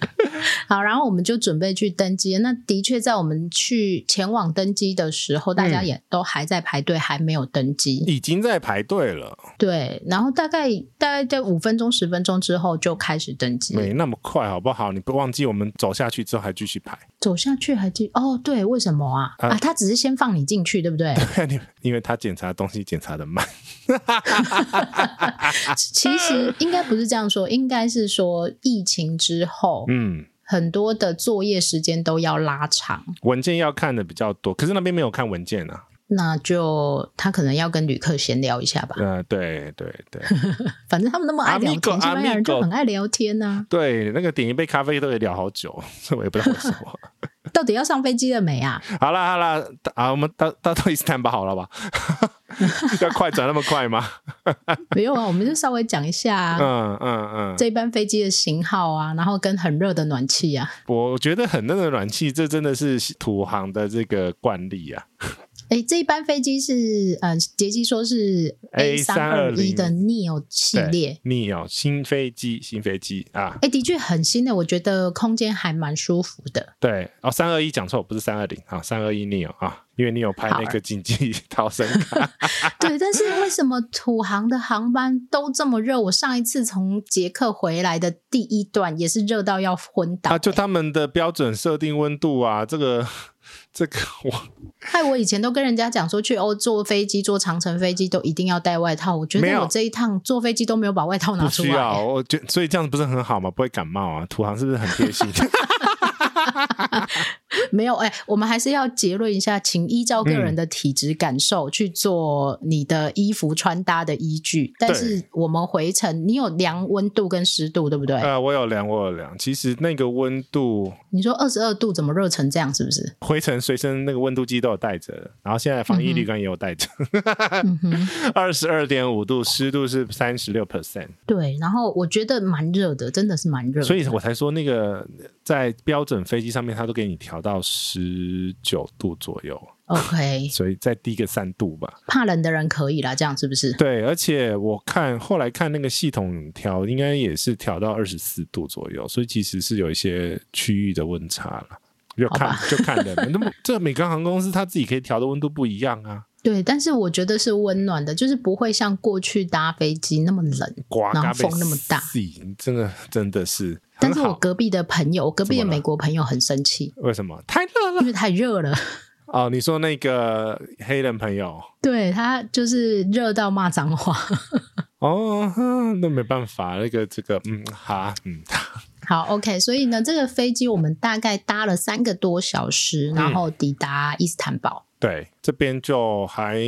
好，然后我我们就准备去登机。那的确，在我们去前往登机的时候，大家也都还在排队，还没有登机，已经在排队了。对，然后大概大概在五分钟、十分钟之后就开始登机，没那么快，好不好？你不忘记我们走下去之后还继续排，走下去还继哦，对，为什么啊？啊，他只是先放你进去，对不对？对，因为他检查东西检查的慢。其实应该不是这样说，应该是说疫情之后，嗯，很多的作业时间都要拉长，文件要看的比较多，可是那边没有看文件啊。那就他可能要跟旅客闲聊一下吧。嗯、呃，对对对，反正他们那么爱聊天，西班牙人就很爱聊天呐、啊。对，那个点一杯咖啡都得聊好久，我也不知道为什么。到底要上飞机了没啊？好了好了，啊，我们到到到伊斯坦堡好了吧？要快转那么快吗？不用啊，我们就稍微讲一下、啊。嗯嗯嗯，这班飞机的型号啊，然后跟很热的暖气啊。我觉得很热的暖气，这真的是土航的这个惯例啊。哎，这一班飞机是呃，杰机说是 A 三二一的 Neo 系列，Neo 新飞机，新飞机啊！哎，的确很新的，我觉得空间还蛮舒服的。对哦，三二一讲错，不是三二零啊，三二一 Neo 啊，因为你有拍那个紧急 逃生卡。对，但是为什么土航的航班都这么热？我上一次从捷克回来的第一段也是热到要昏倒。啊，就他们的标准设定温度啊，这个。这个我 害我以前都跟人家讲说，去欧坐飞机坐长程飞机都一定要带外套。我觉得我这一趟坐飞机都没有把外套拿出来。不需要，我觉所以这样子不是很好吗？不会感冒啊？土航是不是很贴心？没有哎、欸，我们还是要结论一下，请依照个人的体质感受去做你的衣服穿搭的依据。但是我们回程，你有量温度跟湿度，对不对？呃，我有量，我有量。其实那个温度，你说二十二度怎么热成这样？是不是？回程随身那个温度计都有带着，然后现在防疫旅馆也有带着。二十二点五度，湿度是三十六 percent。对，然后我觉得蛮热的，真的是蛮热。所以我才说那个在标准飞机上面，它都给你调到十九度左右，OK，所以再低个三度吧。怕冷的人可以啦，这样是不是？对，而且我看后来看那个系统调，应该也是调到二十四度左右，所以其实是有一些区域的温差了。就看就看人，那么这每个航空公司它自己可以调的温度不一样啊。对，但是我觉得是温暖的，就是不会像过去搭飞机那么冷，然后风那么大。真的真的是。但是我隔壁的朋友，我隔壁的美国朋友很生气。为什么？太热了。因为太热了。哦，你说那个黑人朋友，对，他就是热到骂脏话。哦，那没办法，那个这个，嗯，好，嗯，好，OK。所以呢，这个飞机我们大概搭了三个多小时，然后抵达伊斯坦堡。对，这边就还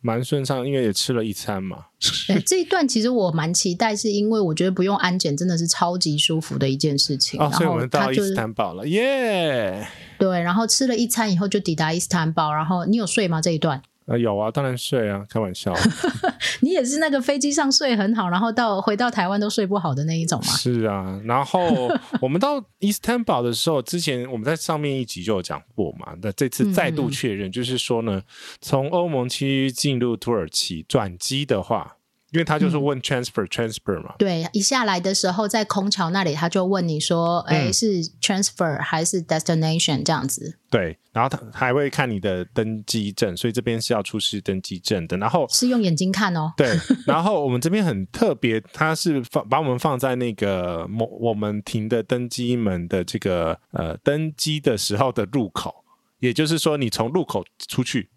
蛮顺畅，因为也吃了一餐嘛。对，这一段其实我蛮期待，是因为我觉得不用安检真的是超级舒服的一件事情。哦，所以我们到伊斯坦堡了，耶！对，然后吃了一餐以后就抵达伊斯坦堡，然后你有睡吗？这一段？呃，有啊，当然睡啊，开玩笑。你也是那个飞机上睡很好，然后到回到台湾都睡不好的那一种吗？是啊，然后 我们到伊斯坦堡的时候，之前我们在上面一集就有讲过嘛，那这次再度确认，就是说呢，从欧盟区进入土耳其转机的话。因为他就是问 transfer、嗯、transfer 嘛，对，一下来的时候在空桥那里，他就问你说，哎、嗯，是 transfer 还是 destination 这样子？对，然后他还会看你的登机证，所以这边是要出示登机证的。然后是用眼睛看哦。对，然后我们这边很特别，他是放把我们放在那个我我们停的登机门的这个呃登机的时候的入口，也就是说你从入口出去。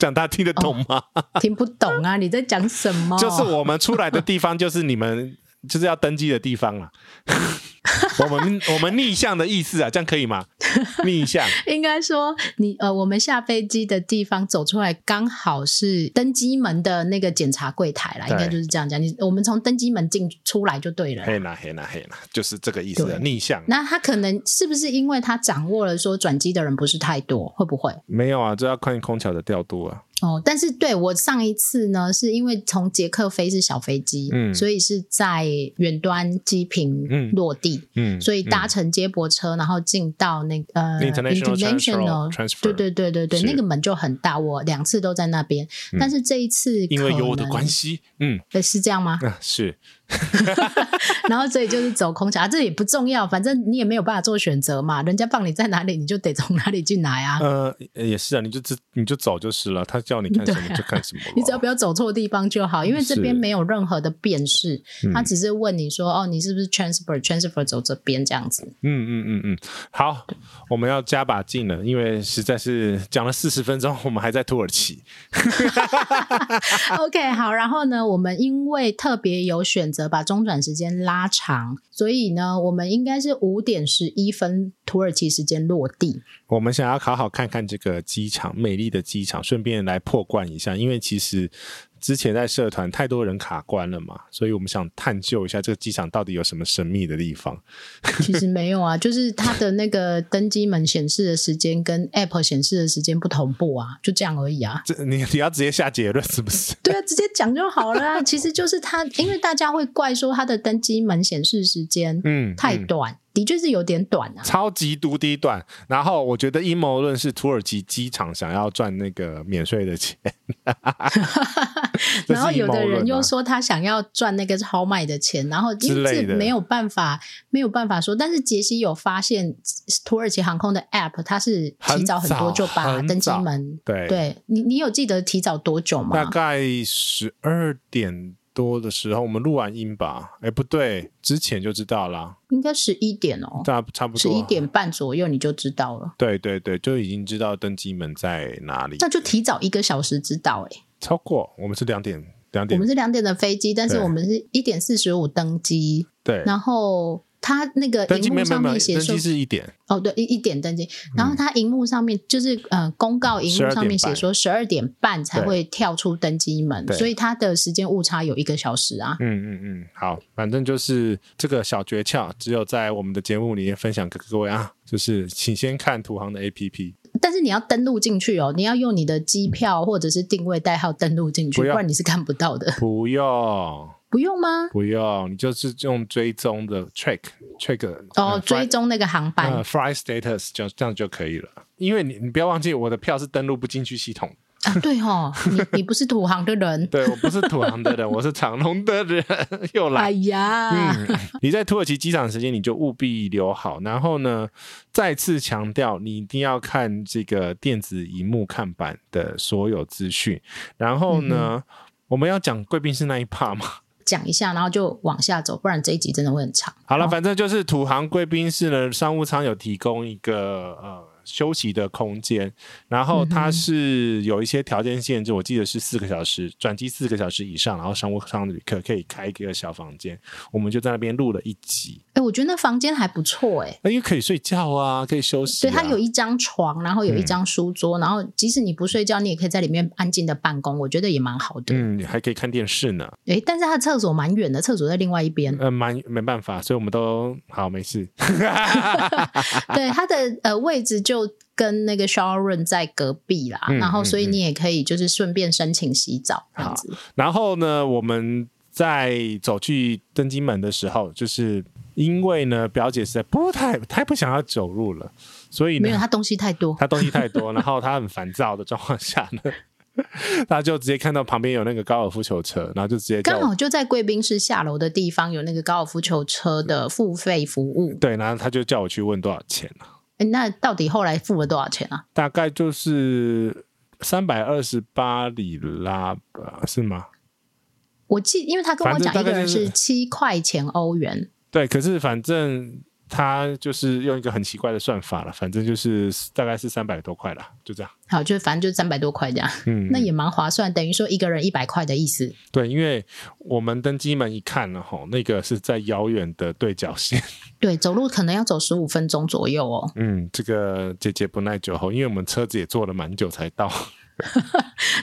讲他听得懂吗？哦？听不懂啊！你在讲什么？就是我们出来的地方，就是你们就是要登机的地方了。我们我们逆向的意思啊，这样可以吗？逆向应该说你呃，我们下飞机的地方走出来，刚好是登机门的那个检查柜台啦。应该就是这样讲。你我们从登机门进出来就对了。嘿啦嘿啦嘿啦，就是这个意思的逆向。那他可能是不是因为他掌握了说转机的人不是太多，会不会？没有啊，这要看空桥的调度啊。哦，但是对我上一次呢，是因为从捷克飞是小飞机，嗯，所以是在远端机坪落地，嗯，嗯，所以搭乘接驳车，然后进到那个、呃、international, international transfer，对对对对对，那个门就很大，我两次都在那边，嗯，但是这一次因为有我的关系，嗯，是这样吗？啊，是。然后所以就是走空桥，啊，这也不重要，反正你也没有办法做选择嘛，人家放你在哪里，你就得从哪里进来啊。呃，也是啊，你就你就走就是了，他叫你看什么就看什么，你只要不要走错地方就好，因为这边没有任何的辨识，他只是问你说，哦，你是不是 transfer transfer 走这边这样子。嗯嗯嗯嗯，好，我们要加把劲了，因为实在是讲了四十分钟，我们还在土耳其。OK，好，然后呢，我们因为特别有选择把中转时间拉长，所以呢，我们应该是五点十一分土耳其时间落地。我们想要好好看看这个机场，美丽的机场，顺便来破罐一下，因为其实。之前在社团太多人卡关了嘛，所以我们想探究一下这个机场到底有什么神秘的地方。其实没有啊，就是它的那个登机门显示的时间跟 App 显示的时间不同步啊，就这样而已啊。这你你要直接下结论是不是？对啊，直接讲就好了啊。其实就是它，因为大家会怪说它的登机门显示时间嗯太短。的确是有点短啊，超级无敌短。然后我觉得阴谋论是土耳其机场想要赚那个免税的钱，然后有的人又说他想要赚那个超卖的钱，然后因为这没有办法没有办法说。但是杰西有发现土耳其航空的 App，它是提早很多就把登机门，对对，你你有记得提早多久吗？大概十二点。多的时候，我们录完音吧？哎，不对，之前就知道啦，应该十一点哦，差差不多十一点半左右你就知道了。对对对，就已经知道登机门在哪里，那就提早一个小时知道哎。超过我们是两点两点，我们是两点的飞机，但是我们是一点四十五登机，对，然后。他那个荧幕上面写说是一点。哦，对，一一点登机，然后他荧幕上面就是呃公告荧幕上面写说十二点半才会跳出登机门，所以他的时间误差有一个小时啊。嗯嗯嗯，好，反正就是这个小诀窍，只有在我们的节目里面分享给各位啊，就是请先看土航的 APP，但是你要登录进去哦，你要用你的机票或者是定位代号登录进去，不然你是看不到的。不用。不用吗？不用，你就是用追踪的 track track 哦，呃、追踪那个航班、呃、flight status 就这样就可以了。因为你你不要忘记，我的票是登录不进去系统啊。对哦，你 你不是土航的人，对我不是土航的人，我是长龙的人。又来，哎呀，嗯，你在土耳其机场的时间你就务必留好。然后呢，再次强调，你一定要看这个电子荧幕看板的所有资讯。然后呢，嗯、我们要讲贵宾室那一 part 吗？讲一下，然后就往下走，不然这一集真的会很长。好了，反正就是土航贵宾室呢，商务舱有提供一个呃。休息的空间，然后它是有一些条件限制，我记得是四个小时转机四个小时以上，然后商务舱的旅客可以开一个小房间，我们就在那边录了一集。哎，我觉得那房间还不错哎，因为可以睡觉啊，可以休息、啊。对，它有一张床，然后有一张书桌，嗯、然后即使你不睡觉，你也可以在里面安静的办公，我觉得也蛮好的。嗯，还可以看电视呢。哎，但是它的厕所蛮远的，厕所在另外一边。呃，蛮没办法，所以我们都好没事。对，它的呃位置就。跟那个 room 在隔壁啦，嗯、然后所以你也可以就是顺便申请洗澡这样子。好，然后呢，我们在走去登机门的时候，就是因为呢，表姐实在不太太不想要走路了，所以呢，没有她东西太多，她东西太多，然后她很烦躁的状况下呢，她就直接看到旁边有那个高尔夫球车，然后就直接刚好就在贵宾室下楼的地方有那个高尔夫球车的付费服务，对，然后她就叫我去问多少钱了。那到底后来付了多少钱啊？大概就是三百二十八里拉吧，是吗？我记，因为他跟我讲一个人是七块钱欧元。对，可是反正他就是用一个很奇怪的算法了，反正就是大概是三百多块了，就这样。好，就反正就三百多块这样，嗯，那也蛮划算，等于说一个人一百块的意思。对，因为我们登机门一看了吼，那个是在遥远的对角线，对，走路可能要走十五分钟左右哦。嗯，这个姐姐不耐久候，因为我们车子也坐了蛮久才到。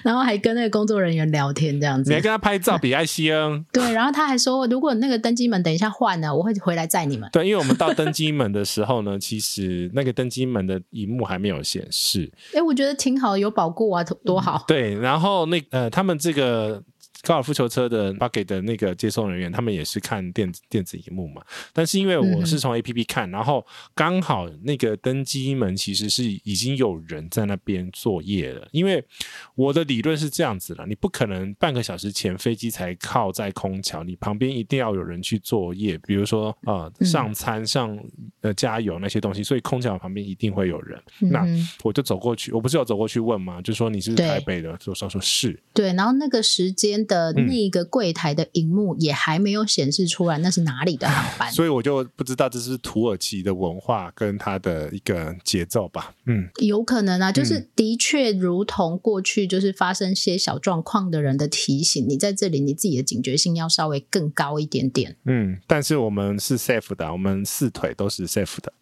然后还跟那个工作人员聊天，这样子。你还跟他拍照，比爱心。对，然后他还说，如果那个登机门等一下换了，我会回来载你们。对，因为我们到登机门的时候呢，其实那个登机门的荧幕还没有显示。哎，我觉得挺好，有保固啊，多好。对，然后那呃，他们这个高尔夫球车的 bucket 的那个接送人员，他们也是看电子电子荧幕嘛。但是因为我是从 APP 看，嗯、然后刚好那个登机门其实是已经有人在那边作业了。因为我的理论是这样子的，你不可能半个小时前飞机才靠在空桥，你旁边一定要有人去作业，比如说呃上餐、上呃加油那些东西，所以空桥旁边一定会有人。嗯、那我就走过去，我不是有走过去问吗？就说你是台北的？就说说是。对，然后那个时间的那个柜台的荧幕也还没有显示出来，那是哪里的航班？所以我就不知道这是土耳其的文化跟它的一个节奏吧。嗯，有可能啊，就是的确如同过去就是发生些小状况的人的提醒，你在这里你自己的警觉性要稍微更高一点点。嗯，但是我们是 safe 的，我们四腿都是 safe 的。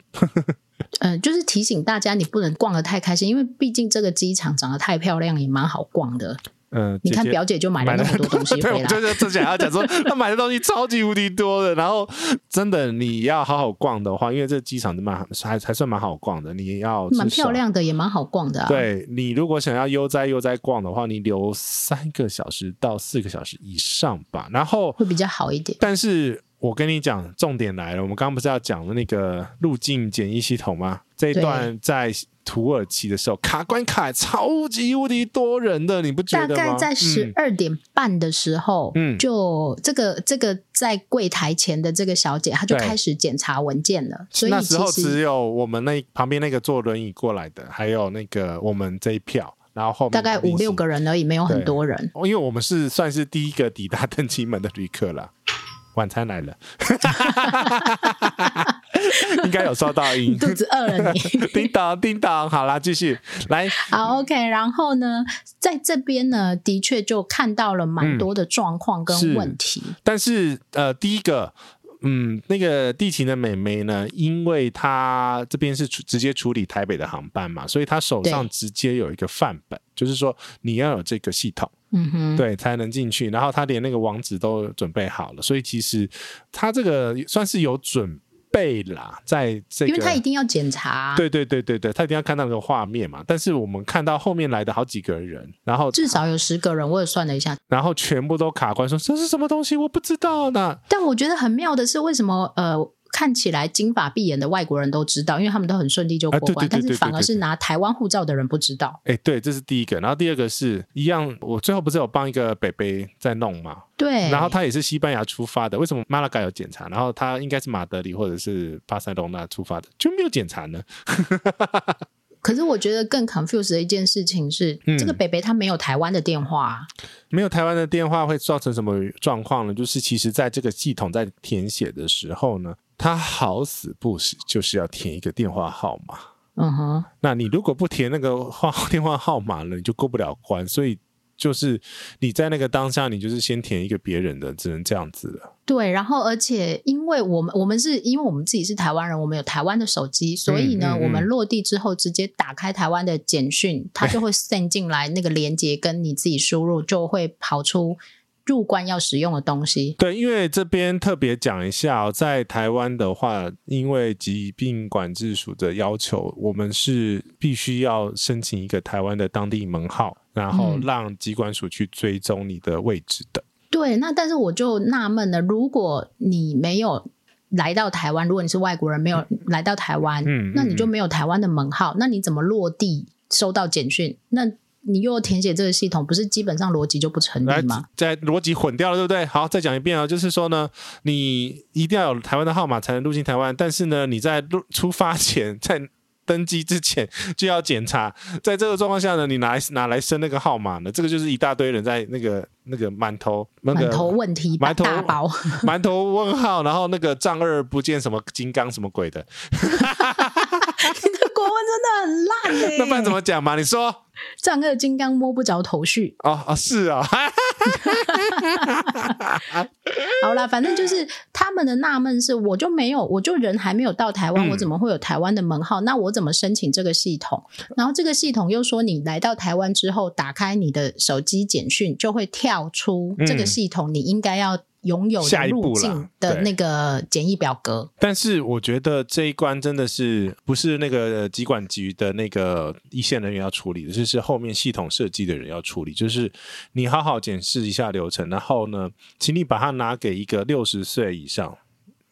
嗯、呃，就是提醒大家，你不能逛得太开心，因为毕竟这个机场长得太漂亮，也蛮好逛的。嗯、呃，你看表姐就买了那么多东西回来，对，就是之前要讲说 她买的东西超级无敌多的，然后真的你要好好逛的话，因为这机场蛮还还算蛮好逛的，你要蛮漂亮的，也蛮好逛的、啊。对，你如果想要悠哉悠哉逛的话，你留三个小时到四个小时以上吧，然后会比较好一点。但是。我跟你讲，重点来了。我们刚刚不是要讲的那个路径检疫系统吗？这一段在土耳其的时候卡关卡超级无敌多人的，你不觉得吗？大概在十二点半的时候，嗯，就这个这个在柜台前的这个小姐，她就开始检查文件了。所以那时候只有我们那旁边那个坐轮椅过来的，还有那个我们这一票，然后后面大概五六个人而已，没有很多人。因为我们是算是第一个抵达登机门的旅客了。晚餐来了，应该有收到音，肚子饿了你。叮当叮当，好啦，继续来。好，OK。然后呢，在这边呢，的确就看到了蛮多的状况跟问题。嗯、是但是，呃，第一个，嗯，那个地勤的美眉呢，因为她这边是直接处理台北的航班嘛，所以她手上直接有一个范本，就是说你要有这个系统。嗯哼，对，才能进去。然后她连那个网址都准备好了，所以其实她这个算是有准备啦，在这个，因为他一定要检查。对对对对对，他一定要看到那个画面嘛。但是我们看到后面来的好几个人，然后至少有十个人，我也算了一下，然后全部都卡关，说这是什么东西，我不知道呢。但我觉得很妙的是，为什么呃？看起来金发碧眼的外国人都知道，因为他们都很顺利就过关，但是反而是拿台湾护照的人不知道。哎，对，这是第一个。然后第二个是一样，我最后不是有帮一个北北在弄嘛？对。然后他也是西班牙出发的，为什么马拉嘎有检查？然后他应该是马德里或者是巴塞隆那出发的，就没有检查呢？可是我觉得更 confused 的一件事情是，嗯、这个北北他没有台湾的电话，没有台湾的电话会造成什么状况呢？就是其实在这个系统在填写的时候呢。他好死不死就是要填一个电话号码，嗯哼，那你如果不填那个话电话号码了，你就过不了关。所以就是你在那个当下，你就是先填一个别人的，只能这样子了。对，然后而且因为我们我们是因为我们自己是台湾人，我们有台湾的手机，所以呢，嗯嗯嗯、我们落地之后直接打开台湾的简讯，它就会 send 进来那个连接，跟你自己输入就会跑出。入关要使用的东西，对，因为这边特别讲一下哦，在台湾的话，因为疾病管制署的要求，我们是必须要申请一个台湾的当地门号，然后让疾管署去追踪你的位置的。嗯、对，那但是我就纳闷了，如果你没有来到台湾，如果你是外国人没有来到台湾，嗯，那你就没有台湾的门号，嗯、那你怎么落地收到简讯？那你又填写这个系统，不是基本上逻辑就不成立吗？在逻辑混掉了，对不对？好，再讲一遍啊，就是说呢，你一定要有台湾的号码才能入境台湾，但是呢，你在入出发前，在登机之前就要检查，在这个状况下呢，你拿来拿来申那个号码呢？这个就是一大堆人在那个那个满头那个满头问题，满头大包，满头问号，然后那个丈二不见什么金刚什么鬼的。国文真的很烂嘞！那不然怎么讲嘛？你说。丈二金刚摸不着头绪哦哦是啊，好啦，反正就是他们的纳闷是，我就没有，我就人还没有到台湾，嗯、我怎么会有台湾的门号？那我怎么申请这个系统？然后这个系统又说，你来到台湾之后，打开你的手机简讯，就会跳出这个系统，你应该要。拥有的入境的那个简易表格。但是我觉得这一关真的是不是那个疾管局的那个一线人员要处理的，就是后面系统设计的人要处理。就是你好好检视一下流程，然后呢，请你把它拿给一个六十岁以上。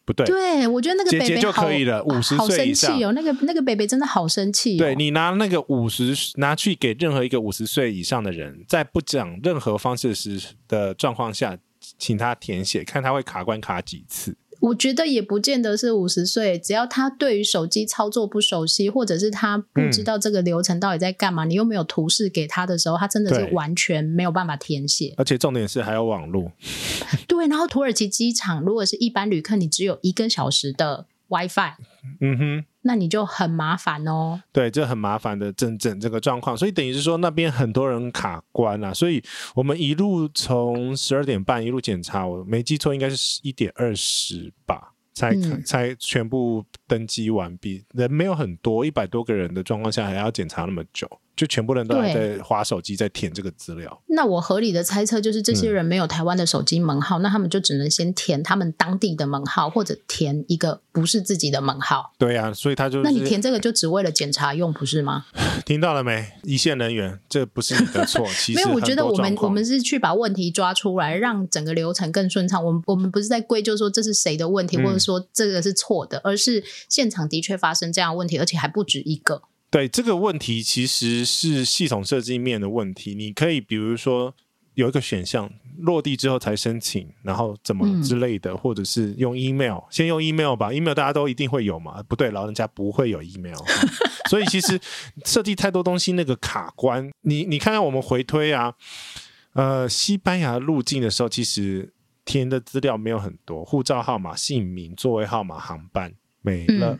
不对，对我觉得那个姐姐就可以了，五十岁以上好生气哦，那个那个北北真的好生气哦。对，你拿那个五十拿去给任何一个五十岁以上的人，在不讲任何方式时的状况下，请他填写，看他会卡关卡几次。我觉得也不见得是五十岁，只要他对于手机操作不熟悉，或者是他不知道这个流程到底在干嘛，嗯、你又没有图示给他的时候，他真的是完全没有办法填写。而且重点是还有网络。对，然后土耳其机场如果是一般旅客，你只有一个小时的 WiFi。嗯哼。那你就很麻烦哦。对，这很麻烦的整整这个状况，所以等于是说那边很多人卡关了，所以我们一路从十二点半一路检查，我没记错应该是十一点二十吧，才、嗯、才全部登机完毕，人没有很多，一百多个人的状况下还要检查那么久。就全部人都还在划手机，在填这个资料。那我合理的猜测就是，这些人没有台湾的手机门号，嗯，那他们就只能先填他们当地的门号，或者填一个不是自己的门号。对呀，啊，所以他就那你填这个就只为了检查用，不是吗？听到了没？一线人员，这不是你的错。其实没有，我觉得我们我们是去把问题抓出来，让整个流程更顺畅。我们我们不是在归咎说这是谁的问题，嗯，或者说这个是错的，而是现场的确发生这样的问题，而且还不止一个。对，这个问题其实是系统设计面的问题。你可以比如说有一个选项，落地之后才申请，然后怎么之类的，嗯、或者是用 email，先用 email 吧，email 大家都一定会有嘛？不对，老人家不会有 email，所以其实 设计太多东西那个卡关。你你看看我们回推啊，呃，西班牙入境的时候，其实填的资料没有很多，护照号码、姓名、座位号码、航班没了。嗯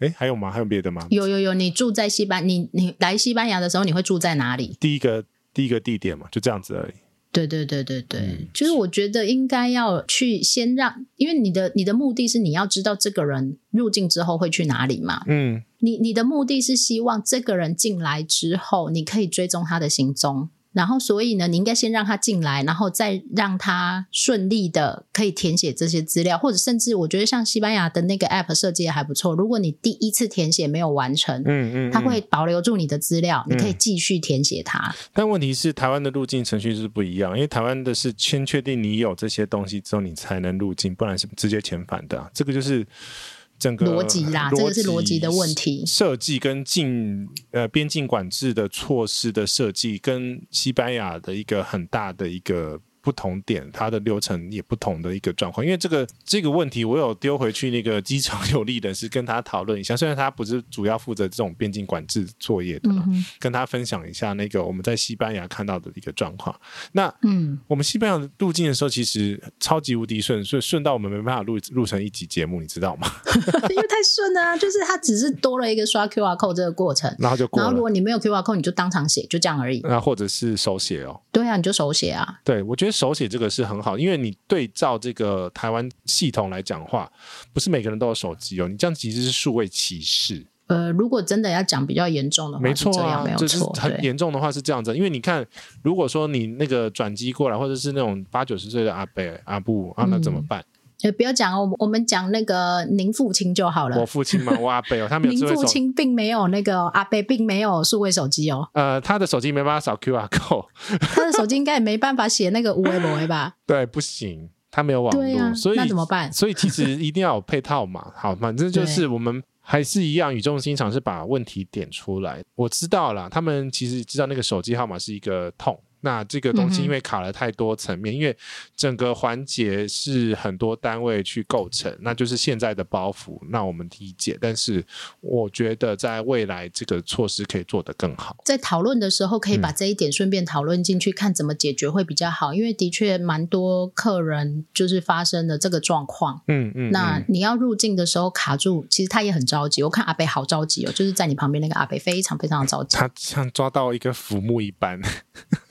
哎，还有吗？还有别的吗？有有有，你住在西班，你你来西班牙的时候，你会住在哪里？第一个第一个地点嘛，就这样子而已。对对对对对，嗯、就是我觉得应该要去先让，因为你的你的目的是你要知道这个人入境之后会去哪里嘛。嗯，你你的目的是希望这个人进来之后，你可以追踪他的行踪。然后，所以呢，你应该先让他进来，然后再让他顺利的可以填写这些资料，或者甚至我觉得像西班牙的那个 app 设计也还不错。如果你第一次填写没有完成，嗯嗯，嗯，他会保留住你的资料，嗯、你可以继续填写它。但问题是，台湾的入境程序是不一样，因为台湾的是先确定你有这些东西之后，你才能入境，不然是直接遣返的、啊。这个就是。整个逻辑啦，这个是逻辑的问题。设计跟境呃边境管制的措施的设计，跟西班牙的一个很大的一个。不同点，它的流程也不同的一个状况。因为这个这个问题，我有丢回去那个机场有利人士跟他讨论一下。虽然他不是主要负责这种边境管制作业的，嗯，跟他分享一下那个我们在西班牙看到的一个状况。那嗯，我们西班牙入境的时候其实超级无敌顺，所以顺到我们没办法录录成一集节目，你知道吗？因为太顺了啊，就是他只是多了一个刷 QR code 这个过程，然后就过了。然后如果你没有 QR code，你就当场写，就这样而已。那或者是手写哦？对啊，你就手写啊。对，我觉得。手写这个是很好，因为你对照这个台湾系统来讲话，不是每个人都有手机哦。你这样其实是数位歧视。呃，如果真的要讲比较严重的话，没错啊，没有错，就是很严重的话是这样子。因为你看，如果说你那个转机过来，或者是那种八九十岁的阿伯阿布啊，那怎么办？嗯也不要讲我们我们讲那个您父亲就好了。我父亲吗？我阿贝哦，他没有。您父亲并没有那个阿贝，并没有数位手机哦。呃，他的手机没办法扫 QR code，他的手机应该也没办法写那个五维博吧？对，不行，他没有网络，啊，所以那怎么办？所以其实一定要有配套嘛。好，反正就是我们还是一样语重心长，是把问题点出来。我知道了，他们其实知道那个手机号码是一个痛。那这个东西因为卡了太多层面，嗯，因为整个环节是很多单位去构成，那就是现在的包袱。那我们理解，但是我觉得在未来这个措施可以做得更好。在讨论的时候，可以把这一点顺便讨论进去，嗯，看怎么解决会比较好。因为的确蛮多客人就是发生了这个状况。嗯嗯。那你要入境的时候卡住，其实他也很着急。我看阿北好着急哦，就是在你旁边那个阿北非常非常的着急，他像抓到一个浮木一般。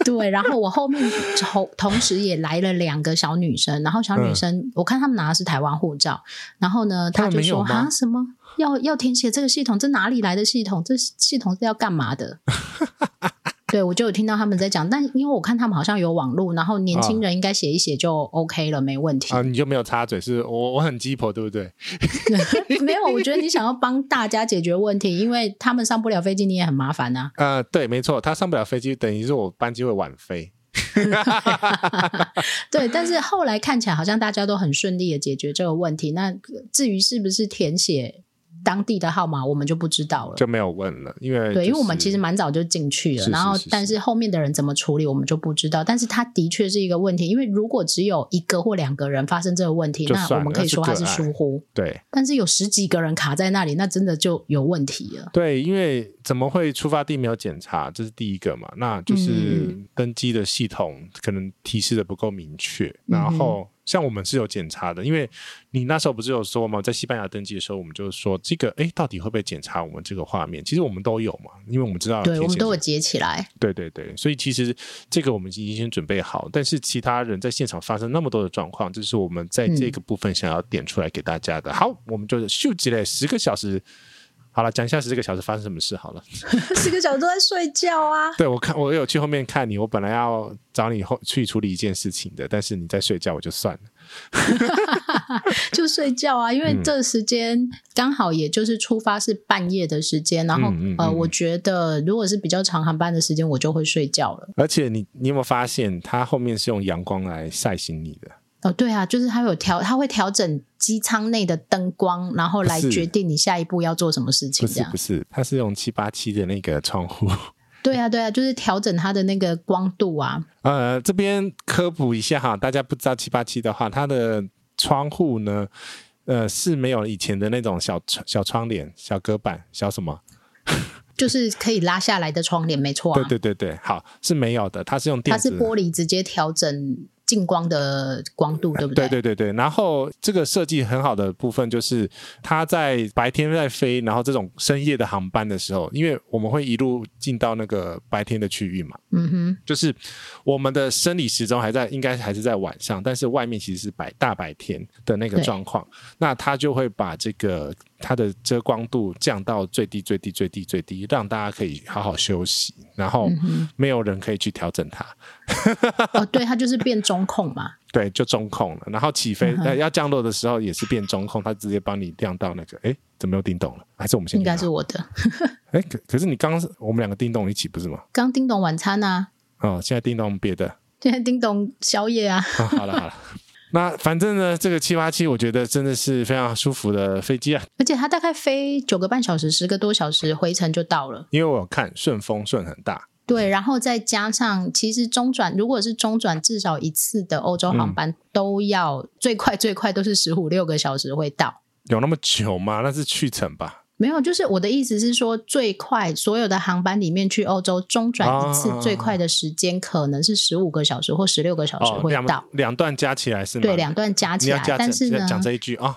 对。然后我后面同同时也来了两个小女生，然后小女生、嗯、我看他们拿的是台湾护照，然后呢，他就说啊什么要要填写这个系统，这哪里来的系统？这系统是要干嘛的？对，我就有听到他们在讲，但因为我看他们好像有网路，然后年轻人应该写一写就 OK 了，哦、没问题。啊，你就没有插嘴，是我我很鸡婆，对不对？没有，我觉得你想要帮大家解决问题，因为他们上不了飞机，你也很麻烦呐、啊。呃，对，没错，他上不了飞机，等于是我班机会晚飞。对，但是后来看起来好像大家都很顺利的解决这个问题。那至于是不是填写？当地的号码我们就不知道了，就没有问了，因为、就是、对，因为我们其实蛮早就进去了，是是是是，然后但是后面的人怎么处理我们就不知道。但是它的确是一个问题，因为如果只有一个或两个人发生这个问题，那我们可以说它是疏忽。对，但是有十几个人卡在那里，那真的就有问题了。对，因为怎么会出发地没有检查？这是第一个嘛，那就是登机的系统可能提示的不够明确，嗯、然后。像我们是有检查的，因为你那时候不是有说吗？在西班牙登记的时候，我们就是说这个，哎，到底会不会检查我们这个画面？其实我们都有嘛，因为我们知道，对，我们都有截起来。对对对，所以其实这个我们已经先准备好，但是其他人在现场发生那么多的状况，这是我们在这个部分想要点出来给大家的。嗯、好，我们就是秀吉嘞，十个小时。好了，讲一下十个小时发生什么事好了。十个小时都在睡觉啊。对，我看我有去后面看你，我本来要找你后去处理一件事情的，但是你在睡觉，我就算了。就睡觉啊，因为这时间刚好也就是出发是半夜的时间，然后嗯嗯嗯呃，我觉得如果是比较长航班的时间，我就会睡觉了。而且你你有没有发现，它后面是用阳光来晒醒你的？哦，对啊，就是它有调，它会调整机舱内的灯光，然后来决定你下一步要做什么事情。不是不是，它是用七八七的那个窗户。对啊对啊，就是调整它的那个光度啊。呃，这边科普一下哈，大家不知道七八七的话，它的窗户呢，呃，是没有以前的那种小小窗帘、小隔板、小什么，就是可以拉下来的窗帘，没错啊。对对对对，好，是没有的，它是用电子，它是玻璃直接调整。近光的光度对不对？对对对对。然后这个设计很好的部分就是，它在白天在飞，然后这种深夜的航班的时候，因为我们会一路进到那个白天的区域嘛，嗯哼，就是我们的生理时钟还在，应该还是在晚上，但是外面其实是白大白天的那个状况，那它就会把这个。它的遮光度降到最低最低最低最低，让大家可以好好休息，然后没有人可以去调整它。哦，对，它就是变中控嘛。对，就中控了。然后起飞、嗯、要降落的时候也是变中控，它直接帮你亮到那个。哎，怎么又叮咚了？还是我们先？应该是我的。哎，可可是你刚刚我们两个叮咚一起不是吗？刚叮咚晚餐啊。哦，现在叮咚别的。现在叮咚宵夜啊。哦、好了好了。那反正呢，这个七八七我觉得真的是非常舒服的飞机啊，而且它大概飞九个半小时，十个多小时回程就到了。因为我有看顺风顺很大，对，然后再加上其实中转，如果是中转至少一次的欧洲航班，嗯、都要最快最快都是十五六个小时会到。有那么久吗？那是去程吧。没有，就是我的意思是说，最快所有的航班里面去欧洲中转一次最快的时间可能是十五个小时或十六个小时会到，哦、两,两段加起来是吗？对，两段加起来，但是呢，讲这一句啊。哦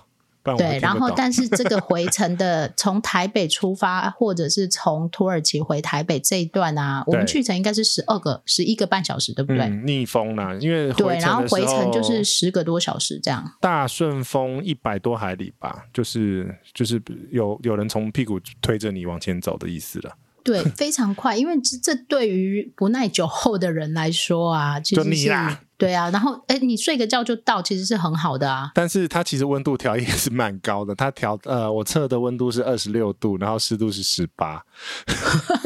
对，然后但是这个回程的 从台北出发，或者是从土耳其回台北这一段啊，我们去程应该是十二个、十一个半小时，对不对？嗯、逆风呢、啊，因为对，然后回程就是十个多小时这样。大顺风一百多海里吧，就是就是有有人从屁股推着你往前走的意思了。对，非常快，因为这对于不耐久候的人来说啊，其实是就你啦。对啊，然后哎，你睡个觉就到，其实是很好的啊。但是它其实温度调也是蛮高的，它调呃，我测的温度是二十六度，然后湿度是十八。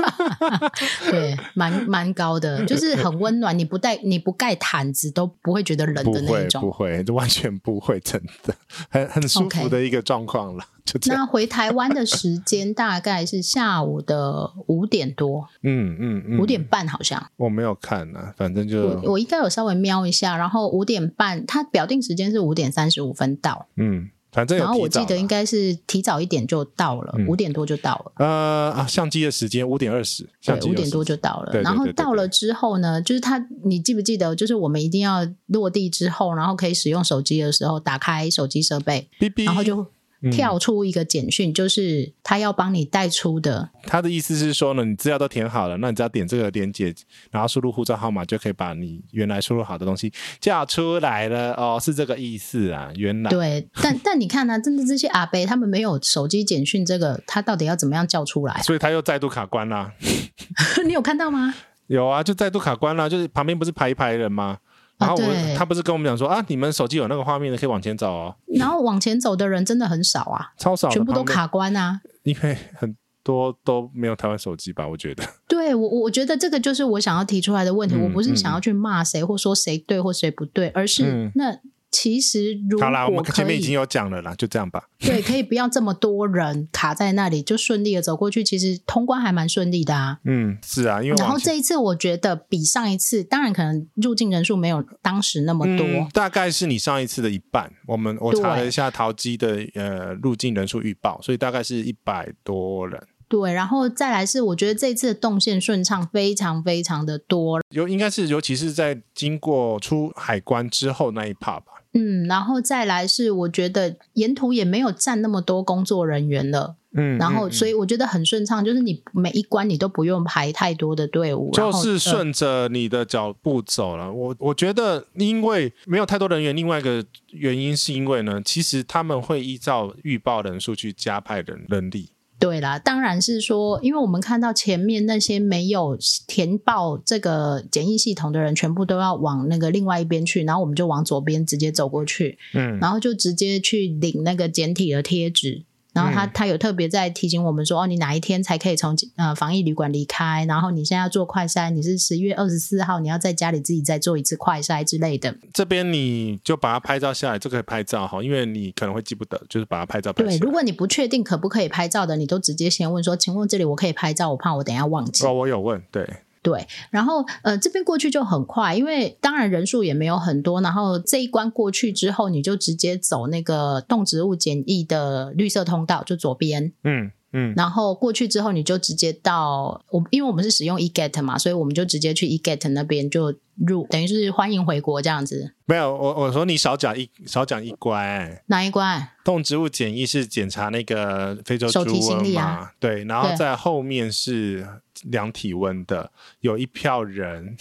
对，蛮蛮高的，就是很温暖。你不带你不盖毯子都不会觉得冷的那种，不会，不会，完全不会，真的很很舒服的一个状况了。Okay. 就那回台湾的时间大概是下午的五点多，嗯嗯嗯，五点半好像。我没有看呢、啊，反正就我，我应该有稍微瞄一下，然后五点半，它表定时间是五点三十五分到，嗯。反正，然后我记得应该是提早一点就到了，五、嗯、点多就到了。呃啊，相机的时间五点二十，对，五点多就到了。然后到了之后呢，就是他，你记不记得？就是我们一定要落地之后，然后可以使用手机的时候，打开手机设备，哔哔然后就。跳出一个简讯，嗯，就是他要帮你带出的。他的意思是说呢，你资料都填好了，那你只要点这个连接，然后输入护照号码，就可以把你原来输入好的东西叫出来了。哦，是这个意思啊，原来。对，但 但你看呢，啊，真的这些阿伯他们没有手机简讯，这个他到底要怎么样叫出来？所以他又再度卡关了。你有看到吗？有啊，就再度卡关了，就是旁边不是排一排人吗？然后我、啊、他不是跟我们讲说啊，你们手机有那个画面的，可以往前走哦。然后往前走的人真的很少啊，超少，全部都卡关啊。因为很多都没有台湾手机吧，我觉得。对我，我觉得这个就是我想要提出来的问题。嗯、我不是想要去骂谁，或说谁对或谁不对，而是、嗯、那。其实如果，好啦，我们前面已经有讲了啦，就这样吧。对，可以不要这么多人卡在那里，就顺利的走过去。其实通关还蛮顺利的啊。嗯，是啊，因为然后这一次我觉得比上一次，当然可能入境人数没有当时那么多，嗯，大概是你上一次的一半。我们我查了一下淘机的呃入境人数预报，所以大概是一百多人。对，然后再来是，我觉得这次的动线顺畅，非常非常的多。尤应该是，尤其是在经过出海关之后那一 part 吧。嗯，然后再来是，我觉得沿途也没有站那么多工作人员了。嗯，然后所以我觉得很顺畅，就是你每一关你都不用排太多的队伍，就是顺着你的脚步走了。我我觉得，因为没有太多人员，另外一个原因是因为呢，其实他们会依照预报人数去加派人人力。对啦，当然是说，因为我们看到前面那些没有填报这个检疫系统的人，全部都要往那个另外一边去，然后我们就往左边直接走过去，嗯，然后就直接去领那个简体的贴纸。然后他他有特别在提醒我们说，哦，你哪一天才可以从呃防疫旅馆离开？然后你现在要做快筛，你是十月二十四号，你要在家里自己再做一次快筛之类的。这边你就把它拍照下来，这个可以拍照哈，因为你可能会记不得，就是把它拍照拍。对，如果你不确定可不可以拍照的，你都直接先问说，请问这里我可以拍照？我怕我等一下忘记。哦，我有问，对。对，然后呃，这边过去就很快，因为当然人数也没有很多。然后这一关过去之后，你就直接走那个动植物检疫的绿色通道，就左边。嗯。嗯，然后过去之后，你就直接到我，因为我们是使用 eGet 嘛，所以我们就直接去 eGet 那边就入，等于是欢迎回国这样子。没有，我我说你少讲一少讲一关，哪一关？动植物检疫是检查那个非洲猪瘟嘛？啊、对，然后在后面是量体温的，有一票人、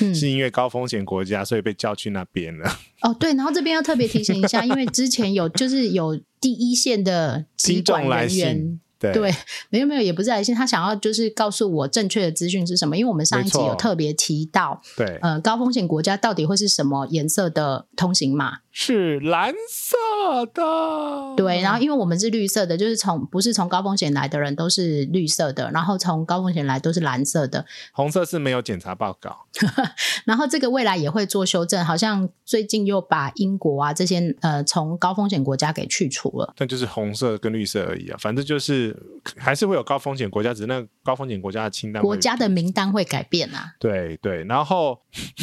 嗯、是因为高风险国家，所以被叫去那边了。哦，对，然后这边要特别提醒一下，因为之前有就是有第一线的机管人员。对，对，没有没有，也不是来信，他想要就是告诉我正确的资讯是什么，因为我们上一集有特别提到，对，呃，高风险国家到底会是什么颜色的通行码？是蓝色的，对。然后因为我们是绿色的，就是从不是从高风险来的人都是绿色的，然后从高风险来都是蓝色的。红色是没有检查报告。然后这个未来也会做修正，好像最近又把英国啊这些呃从高风险国家给去除了。但就是红色跟绿色而已啊，反正就是还是会有高风险国家，只是那个高风险国家的清单，国家的名单会改变啊。对对，然后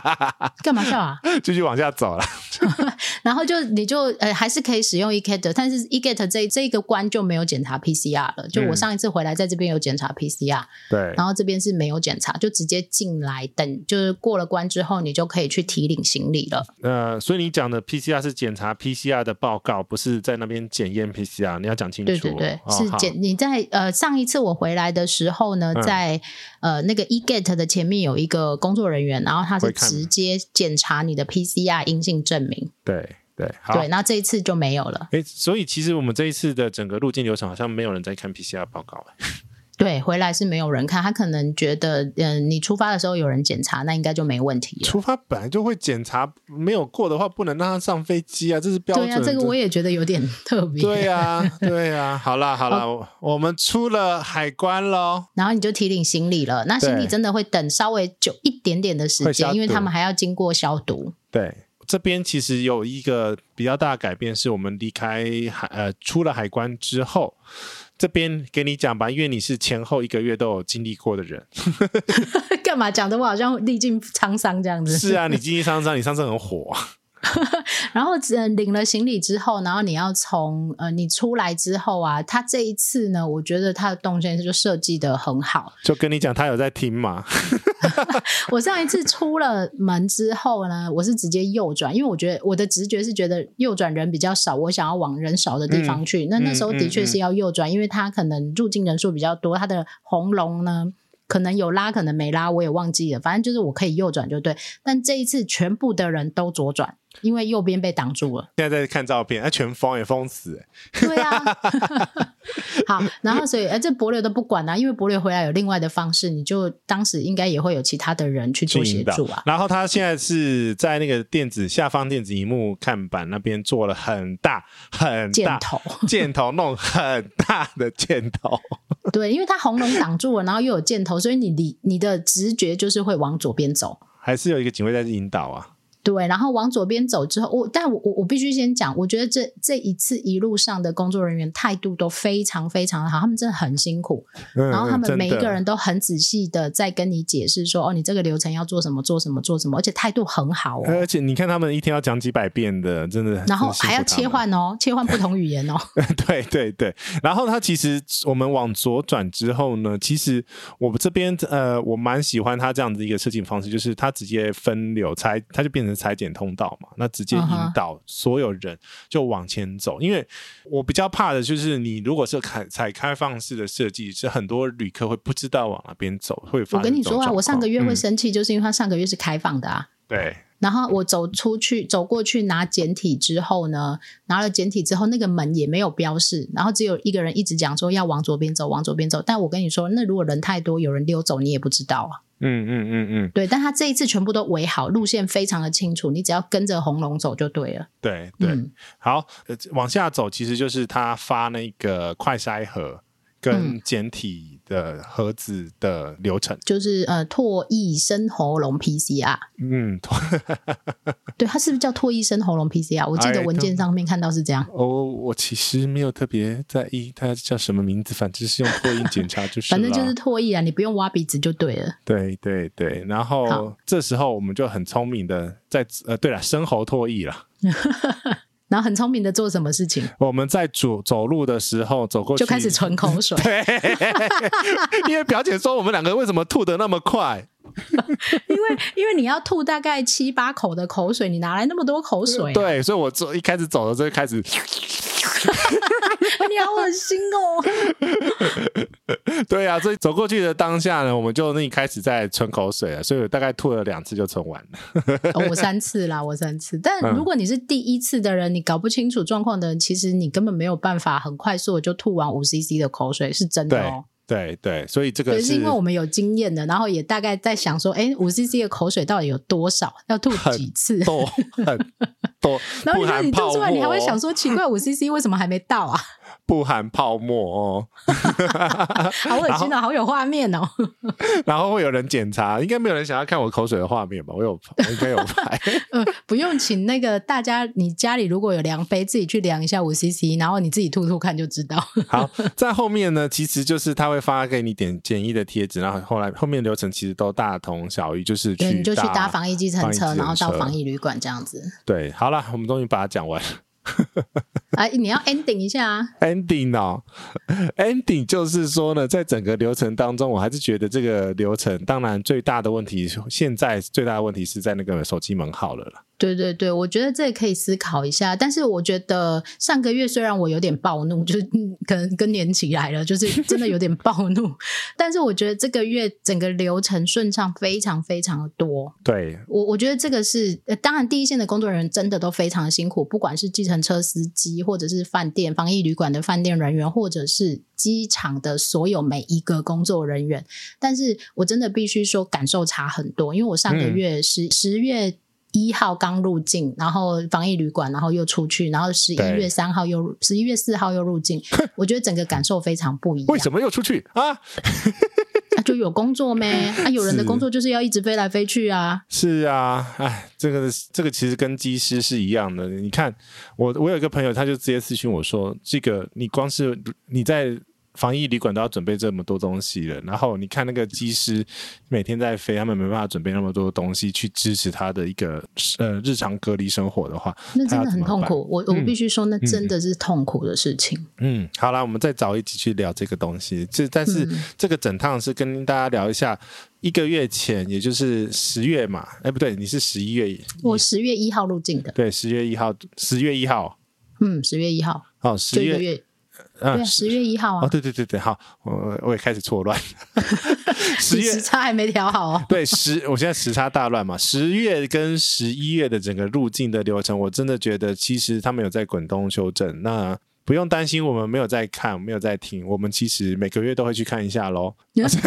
干嘛笑啊？继续往下走了。然后就你就呃还是可以使用 eGet，但是 eGet 这这一个关就没有检查 PCR 了。就我上一次回来在这边有检查 PCR，对、嗯，然后这边是没有检查，就直接进来等，就是过了关之后你就可以去提领行李了。呃，所以你讲的 PCR 是检查 PCR 的报告，不是在那边检验 PCR，你要讲清楚。对对对，哦、是检你在呃上一次我回来的时候呢，在、嗯、呃那个 eGet 的前面有一个工作人员，然后他是直接检查你的 PCR 阴性证。证明对对好对，那这一次就没有了。哎，所以其实我们这一次的整个入境流程好像没有人在看 PCR 报告。对，回来是没有人看，他可能觉得，嗯、呃，你出发的时候有人检查，那应该就没问题。出发本来就会检查，没有过的话不能让他上飞机啊，这是标准。对啊，这个我也觉得有点特别。对啊，对啊，好啦好啦，哦、我们出了海关喽，然后你就提领行李了。那行李真的会等稍微久一点点的时间，因为他们还要经过消毒。对。这边其实有一个比较大的改变，是我们离开海呃出了海关之后，这边给你讲吧，因为你是前后一个月都有经历过的人，干嘛讲的我好像历尽沧桑这样子？是啊，你经历沧桑，你上次很火。然后领了行李之后，然后你要从呃你出来之后啊，他这一次呢，我觉得他的动线就设计的很好。就跟你讲，他有在听嘛。我上一次出了门之后呢，我是直接右转，因为我觉得我的直觉是觉得右转人比较少，我想要往人少的地方去。嗯、那那时候的确是要右转，嗯嗯嗯、因为他可能入境人数比较多，他的红龙呢。可能有拉，可能没拉，我也忘记了。反正就是我可以右转就对。但这一次全部的人都左转，因为右边被挡住了。现在在看照片，啊，全封也封死。对啊，好，然后所以哎，这帛琉都不管啊，因为帛琉回来有另外的方式，你就当时应该也会有其他的人去做协助啊。然后他现在是在那个电子下方电子荧幕看板那边做了很大很大箭头，箭头弄很大的箭头。对，因为它红龙挡住了，然后又有箭头，所以你你你的直觉就是会往左边走，还是有一个警卫在引导啊？对，然后往左边走之后，我但我我我必须先讲，我觉得这这一次一路上的工作人员态度都非常非常的好，他们真的很辛苦，嗯、然后他们每一个人都很仔细的在跟你解释说，哦，你这个流程要做什么，做什么，做什么，而且态度很好哦。而且你看他们一天要讲几百遍的，真的，然后还要切换哦，切换不同语言哦。对对对，然后他其实我们往左转之后呢，其实我们这边呃，我蛮喜欢他这样子一个设计方式，就是他直接分流才，他就变成。裁剪通道嘛，那直接引导所有人就往前走。Uh -huh. 因为我比较怕的就是，你如果是开采开放式的设计，是很多旅客会不知道往哪边走，会发。我跟你说啊，我上个月会生气，就是因为他上个月是开放的啊。对。然后我走出去，走过去拿简体之后呢，拿了简体之后，那个门也没有标示，然后只有一个人一直讲说要往左边走，往左边走。但我跟你说，那如果人太多，有人溜走，你也不知道啊。嗯嗯嗯嗯，对，但他这一次全部都围好，路线非常的清楚，你只要跟着红龙走就对了。对对、嗯，好，往下走其实就是他发那个快筛盒跟简体的盒子的流程，嗯、就是呃唾液生喉咙 PCR。嗯，对，它是不是叫唾液生喉咙 PCR？我记得文件上面看到是这样。哦，我其实没有特别在意它叫什么名字，反正是用唾液检查就是。反正就是唾液啊，你不用挖鼻子就对了。对对对，然后这时候我们就很聪明的在呃，对了，生喉唾液了。然后很聪明的做什么事情？我们在走走路的时候走过去就开始存口水。对，因为表姐说我们两个为什么吐的那么快？因为因为你要吐大概七八口的口水，你哪来那么多口水啊？对，所以我走一开始走的时候就开始。你好恶心哦！对、啊，所以走过去的当下呢，我们就那一开始在吞口水了，所以我大概吐了两次就吞完了。哦，我三次啦，我三次。但如果你是第一次的人，你搞不清楚状况的人，其实你根本没有办法很快速的就吐完五 CC 的口水，是真的哦。对对，所以这个是，是因为我们有经验的，然后也大概在想说，哎，五 CC 的口水到底有多少？要吐几次？多很 多。然后你说你吐出来，你还会想说，奇怪，五 CC 为什么还没到啊？不含泡沫哦，好恶心哦，好有画面哦。然后会有人检查，应该没有人想要看我口水的画面吧？我有，我应该有拍。呃，不用请那个大家，你家里如果有量杯，自己去量一下五 CC，然后你自己吐吐看就知道。好，在后面呢，其实就是他会发给你点简易的贴纸，然后后来后面流程其实都大同小异，就是去你就去搭防疫计程车，然后到防疫旅馆这样子。对，好了，我们终于把它讲完。哎，你要 ending 一下啊！ending 哦，ending 就是说呢，在整个流程当中，我还是觉得这个流程，当然最大的问题，现在最大的问题是在那个手机门号了。对对对，我觉得这可以思考一下。但是我觉得上个月虽然我有点暴怒，就是可能更年期来了，就是真的有点暴怒。但是我觉得这个月整个流程顺畅非常非常的多。对，我我觉得这个是呃，当然第一线的工作人员真的都非常的辛苦，不管是计程车司机，或者是饭店防疫旅馆的饭店人员，或者是机场的所有每一个工作人员。但是我真的必须说，感受差很多，因为我上个月十十月。一号刚入境，然后防疫旅馆，然后又出去，然后十一月三号又十一月四号又入境，我觉得整个感受非常不一样。为什么又出去啊？啊就有工作咩？啊，有人的工作就是要一直飞来飞去啊。是，啊，哎，这个这个其实跟机师是一样的。你看，我我有一个朋友，他就直接私讯我说：“这个你光是你在。”防疫旅馆都要准备这么多东西了，然后你看那个机师每天在飞，他们没办法准备那么多东西去支持他的一个呃日常隔离生活的话，那真的很痛苦。我我必须说，那真的是痛苦的事情。嗯，嗯好啦，我们再找一集去聊这个东西。这但是这个整趟是跟大家聊一下，一个月前，也就是十月嘛，哎不对，你是十一月，我十月一号入境的，对，十月一号，十月一号，嗯，十月一号，哦，十月。对，十月一号啊！哦，对对对对，好，我我也开始错乱。十月时差还没调好哦。对，十，我现在时差大乱嘛。十月跟十一月的整个入境的流程，我真的觉得其实他们有在滚动修正。那不用担心，我们没有在看，没有在听，我们其实每个月都会去看一下喽。是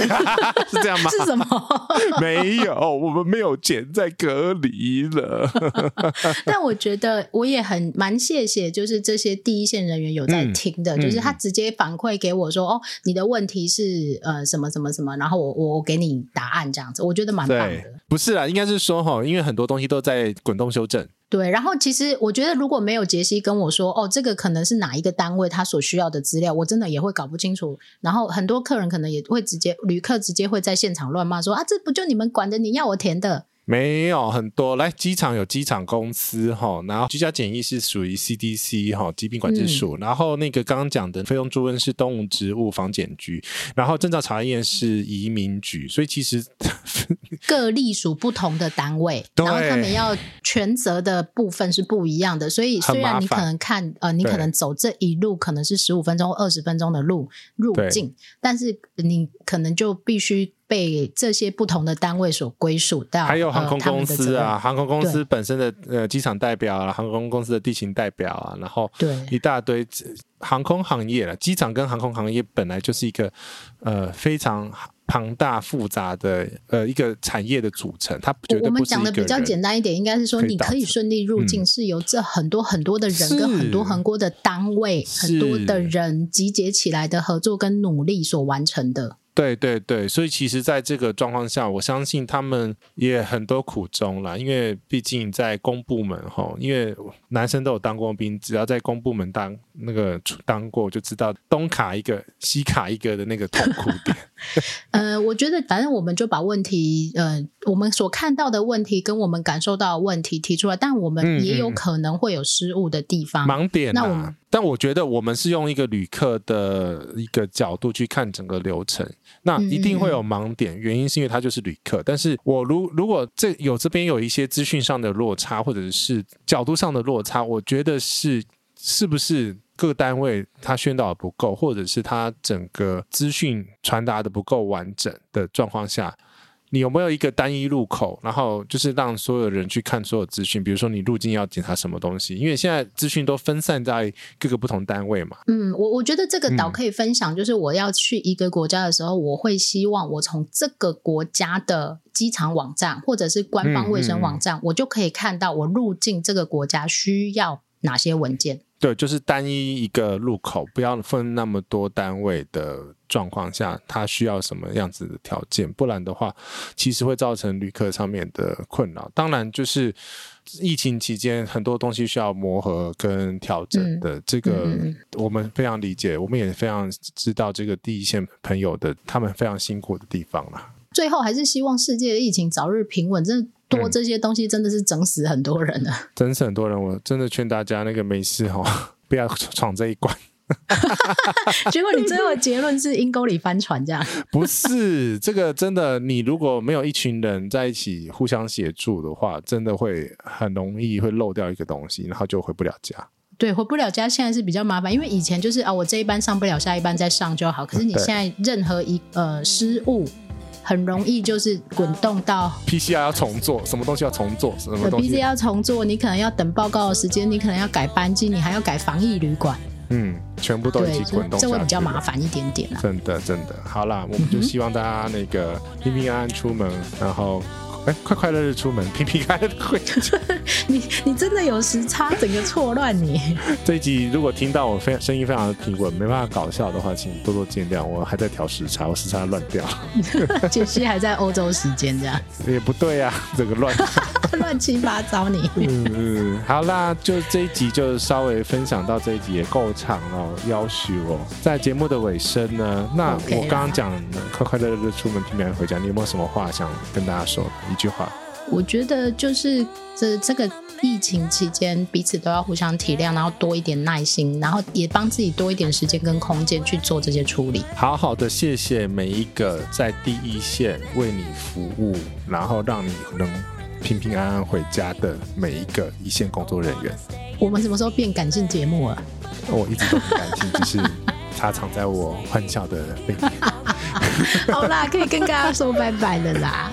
这样吗？是什么？没有，我们没有钱在隔离了。但我觉得我也很蛮谢谢，就是这些第一线人员有在听的，嗯、就是他直接反馈给我说：“嗯、哦，你的问题是呃什么什么什么，然后我我给你答案这样子。”我觉得蛮棒的。不是啦，应该是说哈，因为很多东西都在滚动修正。对，然后其实我觉得如果没有杰西跟我说，哦，这个可能是哪一个单位他所需要的资料，我真的也会搞不清楚。然后很多客人可能也会直接，旅客直接会在现场乱骂说，啊，这不就你们管的，你要我填的。没有很多，来机场有机场公司哈，然后居家检疫是属于 CDC 哈疾病管制署，嗯、然后那个刚刚讲的费用猪瘟是动物植物防检局，然后证照查验是移民局，所以其实各隶属不同的单位，然后他们要全责的部分是不一样的，所以虽然你可能看呃，你可能走这一路可能是十五分钟、二十分钟的路入境，但是你可能就必须。被这些不同的单位所归属到，还有航空公司啊，航空公司本身的呃机场代表啊，航空公司的地勤代表啊，然后对。一大堆航空行业了，机场跟航空行业本来就是一个呃非常庞大复杂的呃一个产业的组成，它绝对不。我们讲的比较简单一点，应该是说你可以顺利入境，是由这很多很多的人跟很多很多的单位、很多的人集结起来的合作跟努力所完成的。对对对，所以其实，在这个状况下，我相信他们也很多苦衷啦。因为毕竟在公部门哈，因为男生都有当过兵，只要在公部门当那个当过，就知道东卡一个西卡一个的那个痛苦点。呃，我觉得反正我们就把问题，呃，我们所看到的问题跟我们感受到的问题提出来，但我们也有可能会有失误的地方，嗯嗯、盲点、啊。那我们，但我觉得我们是用一个旅客的一个角度去看整个流程，那一定会有盲点，原因是因为他就是旅客。但是我如如果这有这边有一些资讯上的落差，或者是角度上的落差，我觉得是是不是？各单位他宣导的不够，或者是他整个资讯传达的不够完整的状况下，你有没有一个单一入口，然后就是让所有人去看所有资讯？比如说你入境要检查什么东西？因为现在资讯都分散在各个不同单位嘛。嗯，我我觉得这个倒可以分享，就是我要去一个国家的时候，嗯、我会希望我从这个国家的机场网站或者是官方卫生网站，嗯嗯、我就可以看到我入境这个国家需要哪些文件。对，就是单一一个路口，不要分那么多单位的状况下，它需要什么样子的条件？不然的话，其实会造成旅客上面的困扰。当然，就是疫情期间很多东西需要磨合跟调整的，嗯、这个我们非常理解，我们也非常知道这个第一线朋友的他们非常辛苦的地方啦。最后，还是希望世界的疫情早日平稳。真的。多这些东西真的是整死很多人了，整死很多人。我真的劝大家，那个没事哦，不要闯这一关。结果你最后的结论是阴沟里翻船这样？不是，这个真的，你如果没有一群人在一起互相协助的话，真的会很容易会漏掉一个东西，然后就回不了家。对，回不了家现在是比较麻烦，因为以前就是啊，我这一班上不了，下一班再上就好。可是你现在任何一呃失误。很容易就是滚动到 PCR 要重做，什么东西要重做，什么东西 PCR 要重做，你可能要等报告的时间，你可能要改班机，你还要改防疫旅馆，嗯，全部都一起滚动，这会比较麻烦一点点啊。真的，真的，好啦，我们就希望大家那个平平安安出门，然后。哎，快快乐乐出门，平平安安回家。你你真的有时差，整个错乱你。这一集如果听到我非声音非常的平稳，没办法搞笑的话，请多多见谅。我还在调时差，我时差乱掉。杰西还在欧洲时间这样。也不对啊，整个乱乱七八糟你。嗯嗯，好啦，就这一集就稍微分享到这一集也够长了，要许我。在节目的尾声呢，那我刚刚讲快快乐乐出门，平平安安回家，你有没有什么话想跟大家说？一句话，我觉得就是这这个疫情期间，彼此都要互相体谅，然后多一点耐心，然后也帮自己多一点时间跟空间去做这些处理。好好的，谢谢每一个在第一线为你服务，然后让你能平平安安回家的每一个一线工作人员。我们什么时候变感性节目了？我一直都很感性，只是它藏在我欢笑的背面。好啦，可以跟大家说拜拜了啦。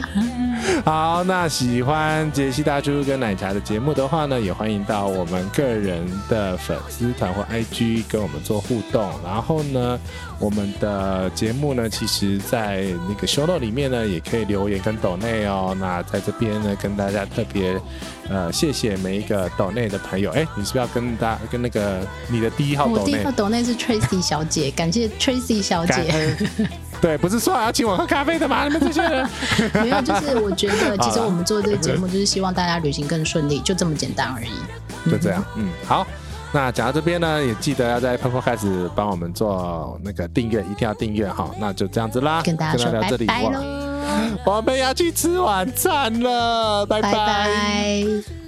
好，那喜欢杰西大叔跟奶茶的节目的话呢，也欢迎到我们个人的粉丝团或 IG 跟我们做互动。然后呢，我们的节目呢，其实在那个 show 里面呢，也可以留言跟抖内哦。那在这边呢，跟大家特别呃，谢谢每一个抖内的朋友。哎，你是不是要跟大跟那个你的第一号抖内？我第一号抖内是 Tracy 小姐，感谢 Tracy 小姐。对，不是说要请我喝咖啡的吗？你们这些人 没有，就是我觉得其实我们做这个节目就是希望大家旅行更顺利，就这么简单而已。就这样，嗯，好。那讲到这边呢，也记得要在 Apple Podcast 开始帮我们做那个订阅，一定要订阅哈。那就这样子啦，跟大家说拜拜喽。我们要去吃晚餐了，拜拜。